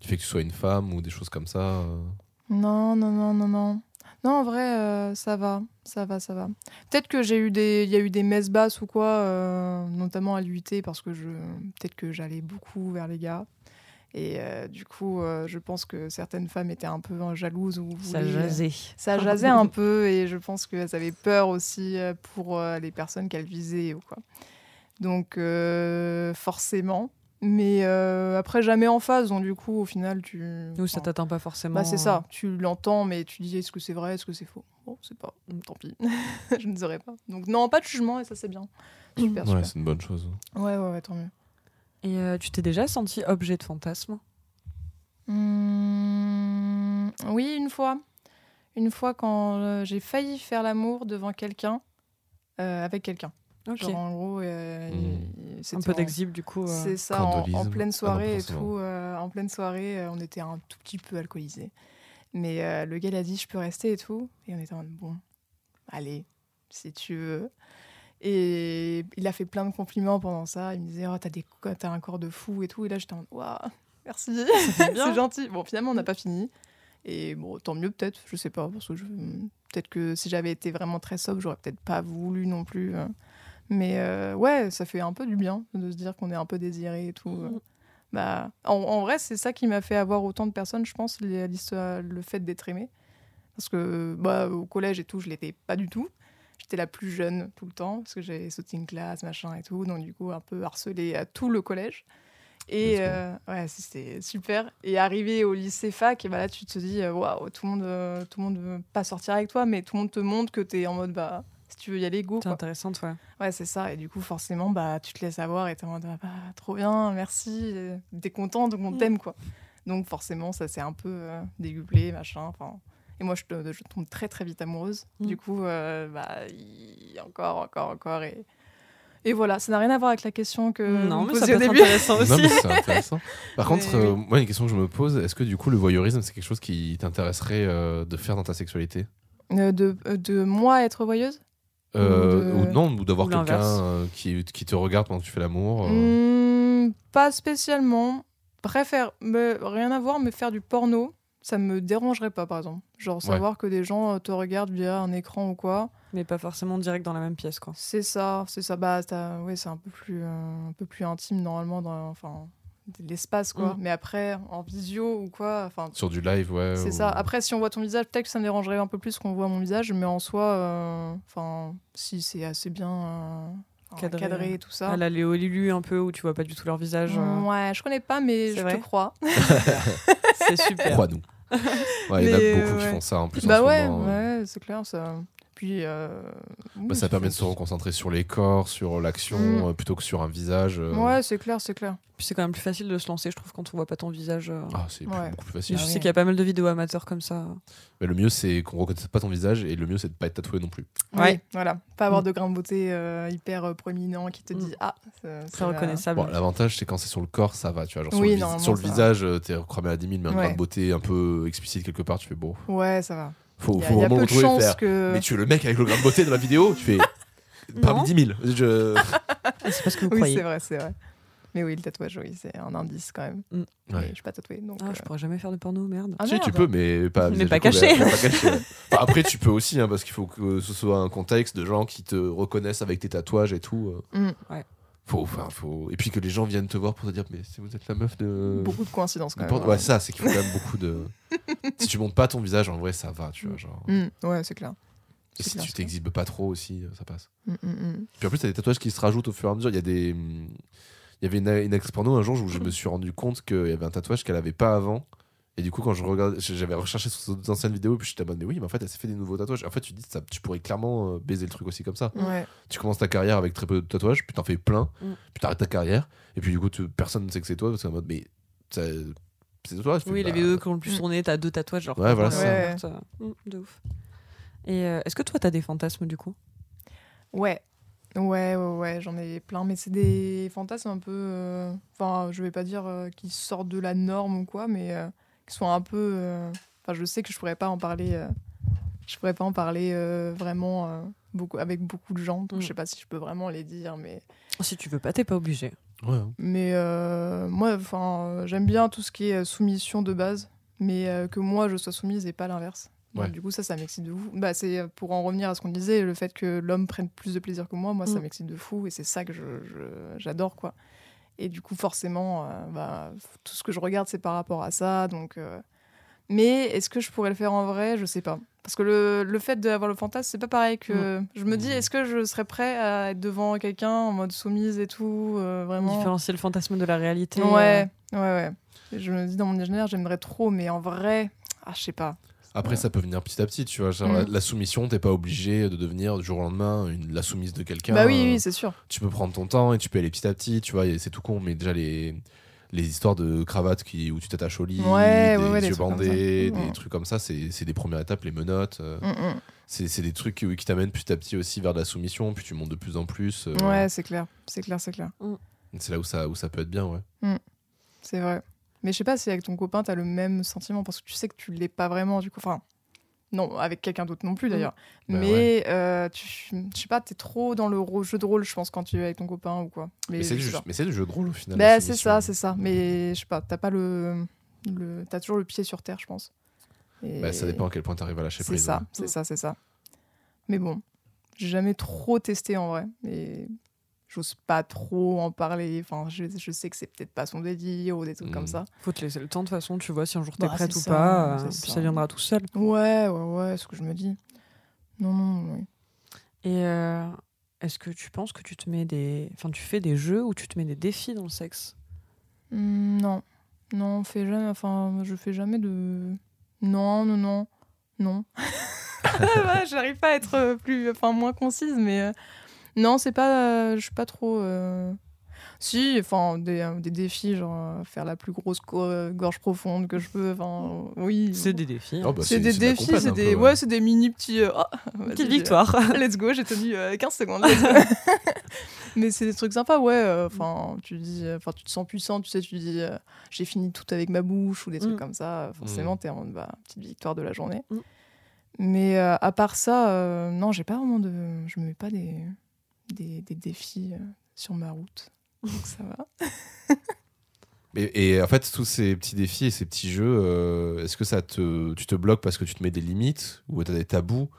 du fait que tu sois une femme ou des choses comme ça euh Non, non, non, non, non. Non, en vrai, euh, ça va, ça va, ça va. Peut-être que j'ai eu des, il y a eu des messes basses ou quoi, euh, notamment à l'UIT, parce que je, peut-être que j'allais beaucoup vers les gars. Et euh, du coup, euh, je pense que certaines femmes étaient un peu euh, jalouses ou Ça voulaient- jasait. ça jasait un peu et je pense qu'elles avaient peur aussi euh, pour euh, les personnes qu'elles visaient ou quoi. Donc euh, forcément, mais euh, après jamais en phase. Donc du coup, au final, tu. Ou ça enfin, t'atteint pas forcément. bah c'est ça. Tu l'entends, mais tu dis est-ce que c'est vrai, est-ce que c'est faux? Bon, c'est pas. Tant pis, je ne saurais pas. Donc non, pas de jugement et ça c'est bien. Super, Ouais, super. c'est une bonne chose. Ouais, ouais, ouais, tant mieux. Et euh, tu t'es déjà senti objet de fantasme Mmh, oui, une fois. Une fois quand euh, j'ai failli faire l'amour devant quelqu'un, euh, avec quelqu'un. Ok. Genre en gros, euh, Mmh. Un peu d'exhibe du coup. euh. C'est ça, en, pleine Ah non, soirée et tout. euh, en pleine soirée, euh, on était un tout petit peu alcoolisés. Mais euh, le gars il a dit je peux rester et tout. Et on était en mode bon, allez, si tu veux. Et il a fait plein de compliments pendant ça. Il me disait oh, t'as, des, t'as un corps de fou et tout. Et là j'étais en waouh, merci, c'est gentil. Bon, finalement on n'a pas fini. Et bon, tant mieux peut-être, je sais pas. Parce que je- peut-être que si j'avais été vraiment très sobre, j'aurais peut-être pas voulu non plus. euh. Mais euh, ouais, ça fait un peu du bien de se dire qu'on est un peu désiré et tout. euh. Mhm. Bah, en, en vrai, c'est ça qui m'a fait avoir autant de personnes, je pense, l'histoire- le fait d'être aimé. Parce que bah, au collège et tout, je l'étais pas du tout. J'étais la plus jeune tout le temps, parce que j'avais sauté une classe, machin et tout. Donc, du coup, un peu harcelée à tout le collège. Et euh, ouais, c'était super. Et arrivé au lycée fac, et bah là, tu te dis, euh, waouh, tout le monde, euh, tout le monde veut pas sortir avec toi, mais tout le monde te montre que t'es en mode, bah, si tu veux y aller, go. C'est quoi. intéressante, ouais. Ouais, c'est ça. Et du coup, forcément, bah, tu te laisses avoir et t'es en mode, ah, bah, trop bien, merci. T'es content, donc on Mm. t'aime, quoi. Donc, forcément, ça s'est un peu euh, déguplé, machin. Enfin. Et moi, je, tombe très, très vite amoureuse. Mm. Du coup, euh, bah, encore, encore, encore. Et, et voilà, ça n'a rien à voir avec la question que non, vous mais ça peut au début. intéressant Non, aussi. mais c'est intéressant. Par Mais contre, euh, moi, une question que je me pose, est-ce que du coup, le voyeurisme, c'est quelque chose qui t'intéresserait euh, de faire dans ta sexualité? Euh, de, euh, de moi être voyeuse? Euh, Ou de- Ou non, ou d'avoir quelqu'un euh, qui, qui te regarde pendant que tu fais l'amour euh, Hmm, Pas spécialement. Préfère, mais rien à voir, mais faire du porno, ça me dérangerait pas, par exemple. Genre savoir que des gens euh, te regardent via un écran ou quoi. Mais pas forcément direct dans la même pièce, quoi. C'est ça, c'est ça. Bah, t'as- ouais, c'est un peu plus, euh, un peu plus intime normalement dans, enfin, l'espace quoi. Mm. Mais après, en visio ou quoi, enfin, sur du live, ouais. c'est ou- ça. Après, si on voit ton visage, peut-être que ça me dérangerait un peu plus qu'on voit mon visage, mais en soi, euh, enfin, si c'est assez bien euh, Cadré, et tout ça. Ah, la Léo Lilu, un peu, où tu vois pas du tout leur visage. euh, Ouais, je connais pas, mais je vrai te crois. C'est super. Crois-nous. Ouais, il y en a beaucoup qui ouais. font ça en plus. en bah ce ouais, moment, euh. ouais, c'est clair ça. Puis euh, Bah, ça permet de se reconcentrer sur les corps, sur l'action, Mm. euh, plutôt que sur un visage. euh. Ouais, c'est clair, c'est clair. Puis c'est quand même plus facile de se lancer, je trouve, quand on voit pas ton visage. euh. Ah, c'est Ouais. beaucoup plus je facile. Ah sais oui. qu'il y a pas mal de vidéos amateurs comme ça. Mais le mieux, c'est qu'on reconnaisse pas ton visage et le mieux, c'est de pas être tatoué non plus. Ouais. Oui, voilà. Pas avoir Mm. de grain de beauté euh, hyper euh, proéminent qui te Mm. dit ah, C'est reconnaissable. Bon, l'avantage, c'est quand c'est sur le corps, ça va. Tu vois, genre sur Oui, le, vis- sur le visage, t'es cramé à 10 000, mais un Ouais. grain de beauté un peu explicite quelque part, tu fais bon. Ouais, ça va. Faut, Il y a, faut vraiment peu le de trouver et faire. que. Mais tu es le mec avec le grain de beauté de la vidéo, tu fais. Parmi Non. 10 000. Je... Et C'est parce que vous Oui, croyez. c'est vrai, c'est vrai. Mais oui, le tatouage, oui, c'est un indice quand même. Mm. Ouais. je suis pas tatouée, donc. Ah, euh, je pourrais jamais faire de porno, merde. Ah, si, merde. tu peux, mais pas, Mais pas caché. pas caché, ouais. Enfin, après, tu peux aussi, hein, parce qu'il faut que ce soit un contexte de gens qui te reconnaissent avec tes tatouages et tout. euh. Mm. Faut, enfin, faut... Et puis que les gens viennent te voir pour te dire, mais c'est- vous êtes la meuf de. Beaucoup de coïncidences quand de même. voilà. Ouais, ça, c'est qu'il faut quand même beaucoup de. si tu montes pas ton visage, en vrai, ça va, tu vois. Genre... Mm, Ouais, c'est clair. Et si clair, tu t'exhibes pas trop aussi, euh, ça passe. Mm, mm. Puis en plus, t'as des tatouages qui se rajoutent au fur et à mesure. Il y a des. Il y avait une, une actrice porno un jour où je me suis rendu compte qu'il y avait un tatouage qu'elle avait pas avant. Et du coup, quand je regarde, j'avais recherché sur ses anciennes vidéos, et puis j'étais en mode, mais oui, mais en fait, elle s'est fait des nouveaux tatouages. En fait, tu te dis, ça, tu pourrais clairement euh, baiser le truc aussi comme ça. Ouais. Tu commences ta carrière avec très peu de tatouages, puis t'en fais plein, Mm. puis t'arrêtes ta carrière, et puis du coup, tu- personne ne sait que c'est toi, parce qu'en mode, mais ça- c'est toi. Oui, les bah, vidéos qui ont le plus Mm. tourné, t'as deux tatouages. Genre, Ouais, voilà, pendant ça. euh, mm, de ouf. Et euh, est-ce que toi, t'as des fantasmes du coup? Ouais. Ouais, ouais, ouais, j'en ai plein, mais c'est des fantasmes un peu. euh, Enfin, je vais pas dire euh, qui sortent de la norme ou quoi, mais euh, qui sont un peu. euh, Enfin, je sais que je pourrais pas en parler. euh, Je pourrais pas en parler euh, vraiment euh, beaucoup, avec beaucoup de gens, donc Mm. je sais pas si je peux vraiment les dire, mais. Si tu veux pas, t'es pas obligé. Ouais. hein. Mais euh, moi, enfin, euh, j'aime bien tout ce qui est soumission de base, mais euh, que moi je sois soumise et pas l'inverse. Donc. Du coup, ça, ça m'excite de fou. Bah, c'est pour en revenir à ce qu'on disait, le fait que l'homme prenne plus de plaisir que moi, moi, ça Mm. m'excite de fou et c'est ça que je- je- j'adore, quoi. Et du coup, forcément, euh, bah, tout ce que je regarde, c'est par rapport à ça. Donc, euh, mais est-ce que je pourrais le faire en vrai? Je sais pas. Parce que le, le fait d'avoir le fantasme, c'est pas pareil que. Je me dis, Mhm. est-ce que je serais prêt à être devant quelqu'un en mode soumise et tout euh, Vraiment? Différencier le fantasme de la réalité. Ouais, ouais, ouais. Et Je me dis dans mon imaginaire, j'aimerais trop, mais en vrai, ah, je sais pas. Après, ça peut venir petit à petit, tu vois. Genre, Mm. la, la soumission, t'es pas obligé de devenir du jour au lendemain une, la soumise de quelqu'un. Bah oui, Euh, oui, c'est sûr. tu peux prendre ton temps et tu peux aller petit à petit, tu vois. C'est tout con, mais déjà les, les histoires de cravates qui, où tu t'attaches au lit, Ouais, des ouais, yeux trucs comme bandés, ça. des Mm. trucs comme ça, c'est c'est des premières étapes, les menottes. euh, Mm, mm. c'est c'est des trucs qui, qui t'amènent petit à petit aussi vers de la soumission, puis tu montes de plus en plus. euh, Ouais, c'est clair, c'est clair, c'est clair. C'est là où ça, où ça peut être bien, ouais. C'est vrai. Mais je sais pas si avec ton copain, t'as le même sentiment, parce que tu sais que tu l'es pas vraiment, du coup. Enfin, non, avec quelqu'un d'autre non plus Mm. d'ailleurs. Bah mais euh, tu, je sais pas, t'es trop dans le jeu de rôle, je pense, quand tu es avec ton copain ou quoi. Mais, Mais c'est du, c'est jeu de rôle au final. La c'est ça, c'est ça. Mais je sais pas, t'as pas le. le t'as toujours le pied sur terre, je pense. Et- Bah, ça dépend à quel point t'arrives à lâcher C'est prise. ça, ouais. c'est Mm. ça, c'est ça. Mais bon, j'ai jamais trop testé en vrai. J'ose pas trop en parler. Enfin, je, je sais que c'est peut-être pas son délire ou des trucs Mm. comme ça. Faut te laisser le temps de toute façon, tu vois si un jour t'es Bah, prête ou ça, pas, euh, puis ça. ça viendra tout seul. Ouais, ouais, ouais, c'est ce que je me dis. Non, non, oui. Et euh, est-ce que tu penses que tu te mets des. Enfin, tu fais des jeux ou tu te mets des défis dans le sexe? Hmm, non, non, on fait jamais. Enfin, je fais jamais de. Non, non, non, non. J'arrive pas à être plus, enfin, moins concise, mais euh, non, c'est pas. euh, je suis pas trop. euh, Si, enfin, des, euh, des défis, genre faire la plus grosse go- gorge profonde que je peux. Enfin, oui. C'est des défis. Oh, bah, c'est des défis, c'est des, peu, ouais, c'est des mini petits. euh, ah, Petite j'ai- victoire. Let's go, j'ai tenu euh, 15 secondes. Mais c'est des trucs sympas, ouais. euh, Enfin, tu dis, euh, enfin, tu te sens puissant, tu sais, tu dis, euh, j'ai fini tout avec ma bouche ou des trucs Mm. comme ça. Forcément, Mm. t'es en mode, bah, petite victoire de la journée. Mm. Mais euh, à part ça, euh, non, j'ai pas vraiment de, je me mets pas des, des, des défis euh, sur ma route. Donc ça va. Et, et en fait, tous ces petits défis et ces petits jeux, euh, est-ce que ça te, tu te bloques parce que tu te mets des limites ou tu as des tabous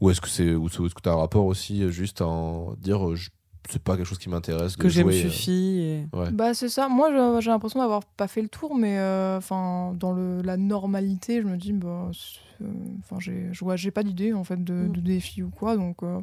Ou est-ce que c'est ou est-ce que tu as un rapport aussi juste en dire euh, je- c'est pas quelque chose qui m'intéresse que j'aime suffit. Et... ouais. Bah c'est ça. Moi je- j'ai l'impression d'avoir pas fait le tour, mais euh, enfin dans le, la normalité, je me dis bah enfin j'ai je vois j'ai pas d'idée en fait de, Mm. de défi ou quoi, donc euh,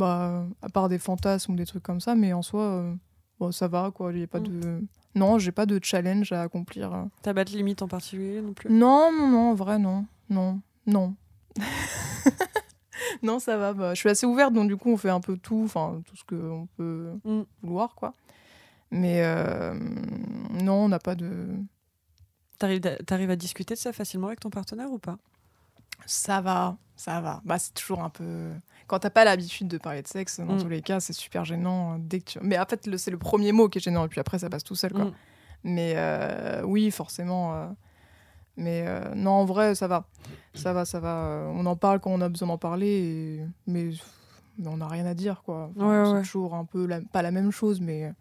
bah à part des fantasmes ou des trucs comme ça, mais en soi euh, bon, ça va quoi. Il a pas Mm. de non j'ai pas de challenge à accomplir. T'as pas de limite en particulier non plus? Non non non en vrai non non non. non ça va. Bah, je suis assez ouverte donc du coup on fait un peu tout, enfin tout ce qu'on peut Mm. vouloir quoi. Mais euh, non, on n'a pas de. T'arrives t'arrives à discuter de ça facilement avec ton partenaire ou pas? Ça va, ça va. Bah, c'est toujours un peu. Quand t'as pas l'habitude de parler de sexe, dans Mm. tous les cas, c'est super gênant. euh, Dès que tu... Mais en fait, c'est le premier mot qui est gênant, et puis après, ça passe tout seul. Quoi. Mm. Mais euh, oui, forcément. euh, Mais euh, non, en vrai, ça va. Ça va, ça va. On en parle quand on a besoin d'en parler, et- mais... mais on n'a rien à dire, quoi. Enfin, Ouais, c'est ouais. toujours un peu la- pas la même chose, mais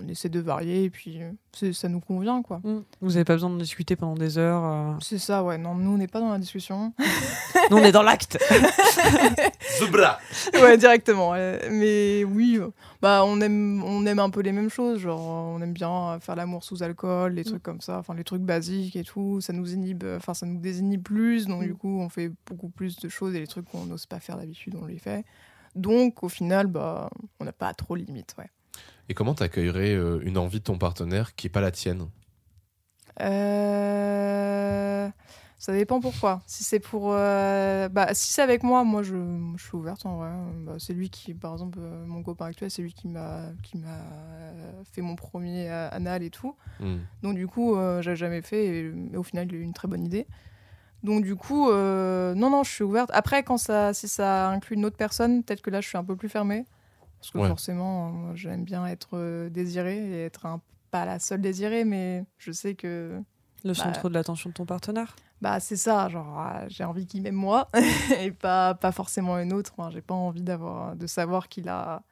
on essaie de varier, et puis euh, c'est- ça nous convient, quoi. Mm. Vous avez pas besoin de discuter pendant des heures. euh. C'est ça, ouais. Non, nous, on n'est pas dans la discussion. Nous, on est dans l'acte. The bras ouais, directement. Mais oui, euh, bah, on aime, on aime un peu les mêmes choses. Genre, on aime bien faire l'amour sous alcool, les Mm. trucs comme ça. Enfin, les trucs basiques et tout. Ça nous inhibe, enfin, ça nous désinhibe plus. Donc, Mm. du coup, on fait beaucoup plus de choses et les trucs qu'on n'ose pas faire d'habitude, on les fait. Donc, au final, bah, on n'a pas trop de limites, ouais. Et comment t'accueillerais euh, une envie de ton partenaire qui est pas la tienne? Euh, Ça dépend pourquoi. Si c'est pour. euh, Bah, si c'est avec moi, moi je, je suis ouverte en vrai. Bah, c'est lui qui, par exemple, euh, mon copain actuel, c'est lui qui m'a qui m'a fait mon premier anal et tout. Hmm. Donc du coup, euh, j'ai jamais fait et, et au final, il a eu une très bonne idée. Donc du coup, non, non, je suis ouverte. Après, quand ça, si ça inclut une autre personne, peut-être que là, je suis un peu plus fermée. Parce que Ouais. forcément, euh, moi, j'aime bien être euh, désirée et être un, pas la seule désirée, mais je sais que Le Bah. centre de l'attention de ton partenaire. bah c'est ça, genre ah, j'ai envie qu'il m'aime moi et pas, pas forcément une autre. Enfin, j'ai pas envie d'avoir de savoir qu'il a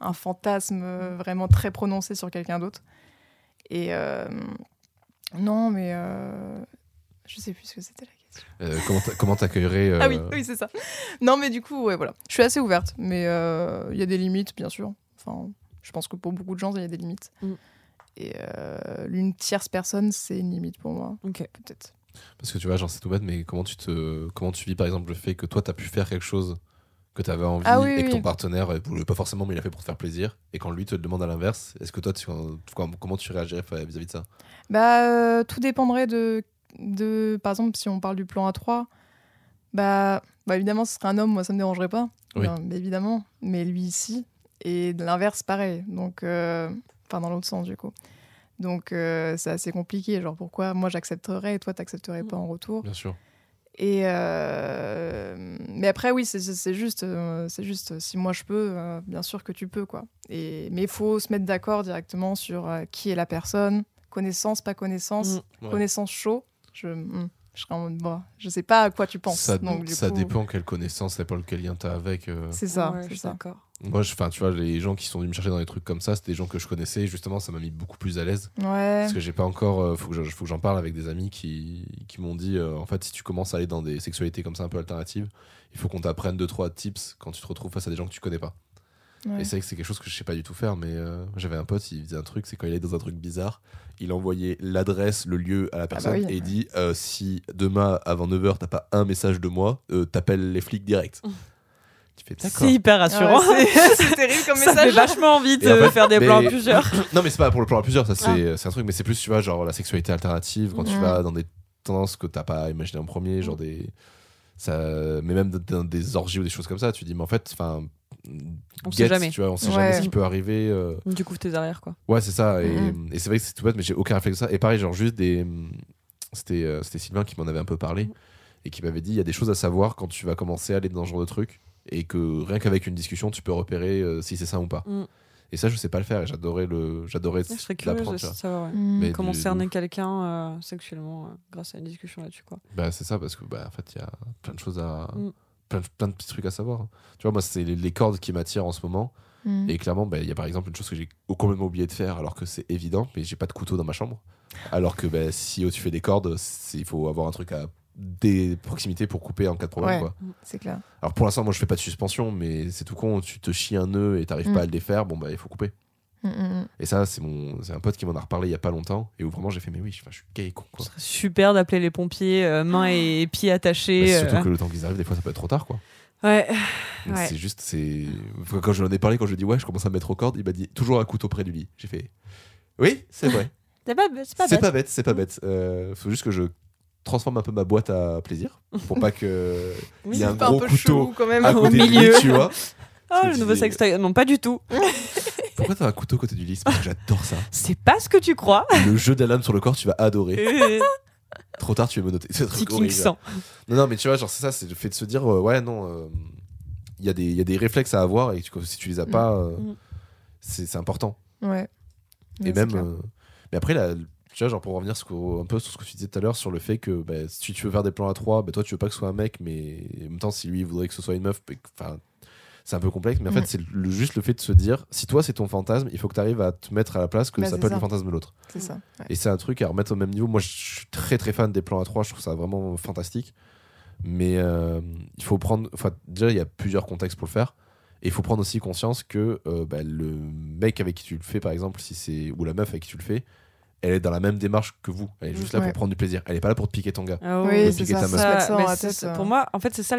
un fantasme euh, vraiment très prononcé sur quelqu'un d'autre. Et euh, non, mais euh, je sais plus ce que c'était la question. Euh, comment t'a- comment t'accueillerais euh, Ah oui, oui c'est ça. Non, mais du coup, ouais, voilà. Je suis assez ouverte, mais euh, il y a des limites, bien sûr. Enfin, je pense que pour beaucoup de gens, il y a des limites. Mm. Et euh, l'une tierce personne, c'est une limite pour moi, Ok. peut-être. Parce que tu vois, genre c'est tout bête, mais comment tu te, comment tu vis par exemple le fait que toi t'as pu faire quelque chose que t'avais envie Ah oui, et que oui. ton partenaire euh, voulait pas forcément, mais il a fait pour te faire plaisir, et quand lui te le demande à l'inverse, est-ce que toi tu, comment tu réagirais vis-à-vis de ça? Bah, euh, tout dépendrait de, de. Par exemple, si on parle du plan A3, bah, bah évidemment, ce serait un homme, moi, ça me dérangerait pas. Oui. Évidemment. Mais lui, ici. Et de l'inverse, pareil. Donc, euh, enfin, dans l'autre sens, du coup. Donc, euh, c'est assez compliqué. Genre, pourquoi moi, j'accepterais et toi, t'accepterais pas en retour? Bien sûr. Et euh, mais après oui c'est- juste c'est juste si moi je peux bien sûr que tu peux quoi et mais il faut se mettre d'accord directement sur qui est la personne connaissance pas connaissance Mm. Ouais. connaissance chaud je hmm, je serais en mode bon je sais pas à quoi tu penses Ça, donc du ça coup, dépend quelle connaissance, ça dépend quel lien t'as avec. euh. c'est ça Ouais, je c'est ça D'accord. Moi, je- enfin, tu vois, les gens qui sont venus me chercher dans des trucs comme ça, c'était des gens que je connaissais. Et justement, ça m'a mis beaucoup plus à l'aise. ouais Parce que j'ai pas encore. euh, faut que je- faut que j'en parle avec des amis qui, qui m'ont dit euh, en fait, si tu commences à aller dans des sexualités comme ça un peu alternatives, il faut qu'on t'apprenne deux trois tips quand tu te retrouves face à des gens que tu connais pas. Ouais. Et c'est vrai que c'est quelque chose que je sais pas du tout faire, mais euh, j'avais un pote, il faisait un truc, c'est quand il est dans un truc bizarre, il envoyait l'adresse, le lieu à la personne oui, et il ouais. dit euh, si demain avant 9h t'as pas un message de moi, euh, t'appelles les flics direct. Mm. tu fais d'accord. C'est hyper Ah rassurant. ouais, c'est terrible comme ça fait message vachement envie de Et en fait, faire des mais- plans à plusieurs. non, mais c'est pas pour le plan à plusieurs, ça c'est Ah. c'est un truc, mais c'est plus, tu vois, genre la sexualité alternative, quand tu vas dans des tendances que t'as pas imaginé en premier, genre des. Ça, mais même dans- dans des orgies ou des choses comme ça, tu dis, mais en fait, enfin. On sait jamais. Tu vois, on sait Ouais. jamais ce qui peut arriver. euh, Du coup, tes arrières, quoi. Ouais, c'est ça. Et, Mhm. et c'est vrai que c'est tout bête, mais j'ai aucun réflexe à ça. Et pareil, genre juste des. C'était euh, c'était Sylvain qui m'en avait un peu parlé et qui m'avait dit il y a des choses à savoir quand tu vas commencer à aller dans ce genre de truc et que rien qu'avec une discussion, tu peux repérer euh, si c'est ça ou pas. Mhm. Et ça, je sais pas le faire et j'adorais le j'adorais Je serais curieuse l'apprendre. de savoir ouais. Mais comment du- cerner de quelqu'un euh, sexuellement euh, grâce à une discussion là-dessus, quoi. Bah, c'est ça parce que bah, en fait, il y a plein de choses à. Mhm. Plein, de- plein de petits trucs à savoir. hein. Tu vois, moi, c'est les, les cordes qui m'attirent en ce moment. Hmm. Et clairement, bah, il y a par exemple une chose que j'ai complètement oublié de faire alors que c'est évident, mais j'ai pas de couteau dans ma chambre. Alors que bah, si tu fais des cordes, il faut avoir un truc à des proximités pour couper en cas de problème. Ouais. C'est clair Alors pour l'instant, moi je fais pas de suspension, mais c'est tout con, tu te chies un nœud et t'arrives Mm. pas à le défaire, bon bah il faut couper. Hmm, hmm, hmm. Et ça, c'est mon, c'est un pote qui m'en a reparlé il y a pas longtemps et où vraiment j'ai fait, mais oui, je, suis gay con quoi. Ce serait super d'appeler les pompiers, euh, mains et pieds attachés. surtout euh, que le temps qu'ils arrivent, des fois ça peut être trop tard quoi. Ouais. C'est juste, c'est. Quand je lui en ai parlé, quand je lui ai dit ouais, je commence à me mettre aux cordes, il m'a dit toujours un couteau près du lit. J'ai fait, oui, c'est vrai. C'est pas, c'est pas pas bête, c'est pas bête. Euh, faut juste que je transforme un peu ma boîte à plaisir pour pas que Oui, il y a un gros peu couteau chelou, quand même à au côté milieu. lit, tu vois. Ah, Je le nouveau disais- sextoy. Non, pas du tout. Pourquoi t'as un couteau côté du lit? J'adore ça. C'est pas ce que tu crois. Le jeu de la lame sur le corps, tu vas adorer. Trop tard, tu vas me noter. C'est. Non, non, mais tu vois, genre, c'est ça, c'est le fait de se dire, euh, ouais, non, euh, il y, a des- il y a des réflexes à avoir et tu- si tu les as pas, euh, Mm. c'est important. ouais Et c'est même. euh, mais après, tu vois, genre, pour revenir un peu sur ce que tu disais tout à l'heure, sur le fait que bah, si tu veux faire des plans à trois, bah, toi, tu veux pas que ce soit un mec, mais en même temps, si lui il voudrait que ce soit une meuf, bah, enfin. C'est un peu complexe, mais en fait, c'est le- juste le fait de se dire si toi c'est ton fantasme, il faut que tu arrives à te mettre à la place que Bah, ça peut être le fantasme de l'autre. c'est ça ouais. Et c'est un truc à remettre au même niveau. Moi, je suis très très fan des plans à 3, je trouve ça vraiment fantastique. Mais euh, il faut prendre. Enfin, déjà, il y a plusieurs contextes pour le faire. Et il faut prendre aussi conscience que euh, bah, le mec avec qui tu le fais, par exemple, si c'est ou la meuf avec qui tu le fais, elle est dans la même démarche que vous. Elle est juste là Ouais. pour prendre du plaisir. Elle est pas là pour te piquer ton gars. Ah Oui, piquer ça, ta ça tête. ça. euh. Pour moi, en fait, c'est ça.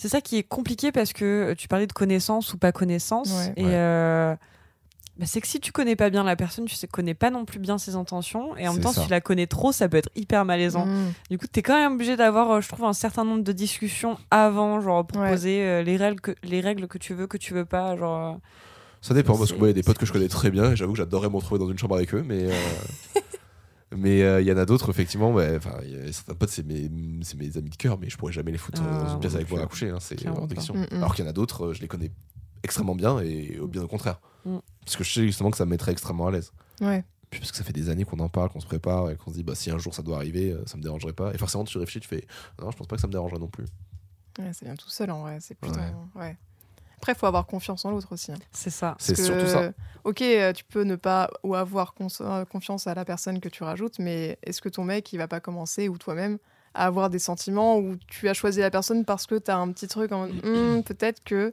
C'est ça qui est compliqué parce que tu parlais de connaissance ou pas connaissance. Ouais. Et Ouais. euh, Bah, c'est que si tu connais pas bien la personne, tu sais, connais pas non plus bien ses intentions. Et en même temps, ça. si tu la connais trop, ça peut être hyper malaisant. Mm. Du coup, t'es quand même obligé d'avoir, euh, je trouve, un certain nombre de discussions avant, genre pour Ouais. poser euh, les, règles que, les règles que tu veux, que tu veux pas. Genre, euh, Ça dépend, parce que moi, il y a des potes que je connais très bien et j'avoue que j'adorerais me retrouver dans une chambre avec eux, mais. euh, Mais euh, il y en a d'autres, effectivement. certains potes, c'est mes, c'est mes amis de cœur, mais je pourrais jamais les foutre euh, Ah, dans une pièce avec non moi à coucher. hein, c'est hors question. Mm, mm. Alors qu'il y en a d'autres, euh, je les connais extrêmement bien et bien au contraire. Mm. Parce que je sais justement que ça me mettrait extrêmement à l'aise. Ouais. Puis parce que ça fait des années qu'on en parle, qu'on se prépare et qu'on se dit, bah, si un jour ça doit arriver, ça me dérangerait pas. Et forcément, tu réfléchis, tu fais, non, je pense pas que ça me dérangerait non plus. Ouais, ça vient tout seul en vrai. C'est plutôt. Ouais. Ouais. Après, il faut avoir confiance en l'autre aussi. hein. c'est ça. C'est surtout ça. Ok, euh, tu peux ne pas ou avoir euh, confiance à la personne que tu rajoutes, mais est-ce que ton mec, il va pas commencer ou toi-même à avoir des sentiments où tu as choisi la personne parce que tu as un petit truc en mode, Hmm, peut-être que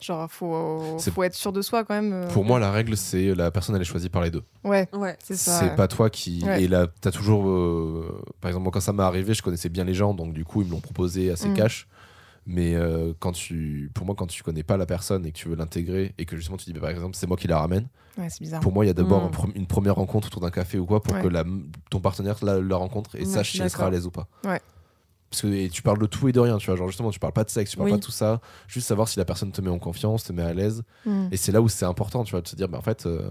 genre faut faut être sûr de soi quand même. euh. Pour moi, la règle, c'est la personne, elle est choisie par les deux. ouais, Ouais. c'est ça. C'est ouais. pas toi qui. Ouais. Et là, t'as toujours. euh, Par exemple, moi, quand ça m'est arrivé, je connaissais bien les gens, donc du coup, ils me l'ont proposé assez Mm. cash. Mais euh, quand tu, pour moi, quand tu connais pas la personne et que tu veux l'intégrer et que justement tu dis, bah, par exemple, c'est moi qui la ramène, Ouais, c'est bizarre. pour moi, il y a d'abord Mm. un pre- une première rencontre autour d'un café ou quoi pour Ouais. que la, ton partenaire la, la rencontre et Ouais, sache si elle sera à l'aise ou pas. Ouais. Parce que et tu parles de tout et de rien, tu vois. Genre, justement, tu parles pas de sexe, tu parles Oui. pas de tout ça. Juste savoir si la personne te met en confiance, te met à l'aise. Hmm. Et c'est là où c'est important, tu vois, de se dire, bah, en fait, euh,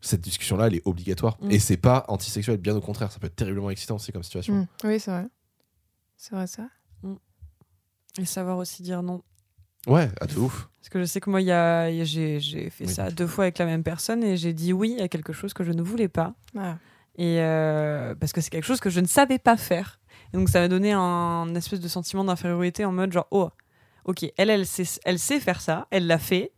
cette discussion-là, elle est obligatoire. Mm. Et c'est pas antisexuel, bien au contraire, ça peut être terriblement excitant aussi comme situation. Hmm. Oui, c'est vrai. C'est vrai ça. Et savoir aussi dire non. Ouais, à de ouf. Parce que je sais que moi, il y a, il y a- j'ai, j'ai fait Oui. ça deux fois avec la même personne et j'ai dit oui à quelque chose que je ne voulais pas. Ah. Et euh, parce que c'est quelque chose que je ne savais pas faire. Et donc ça m'a donné un, espèce de sentiment d'infériorité en mode genre, oh, ok, elle, elle sait, elle sait faire ça, elle l'a fait.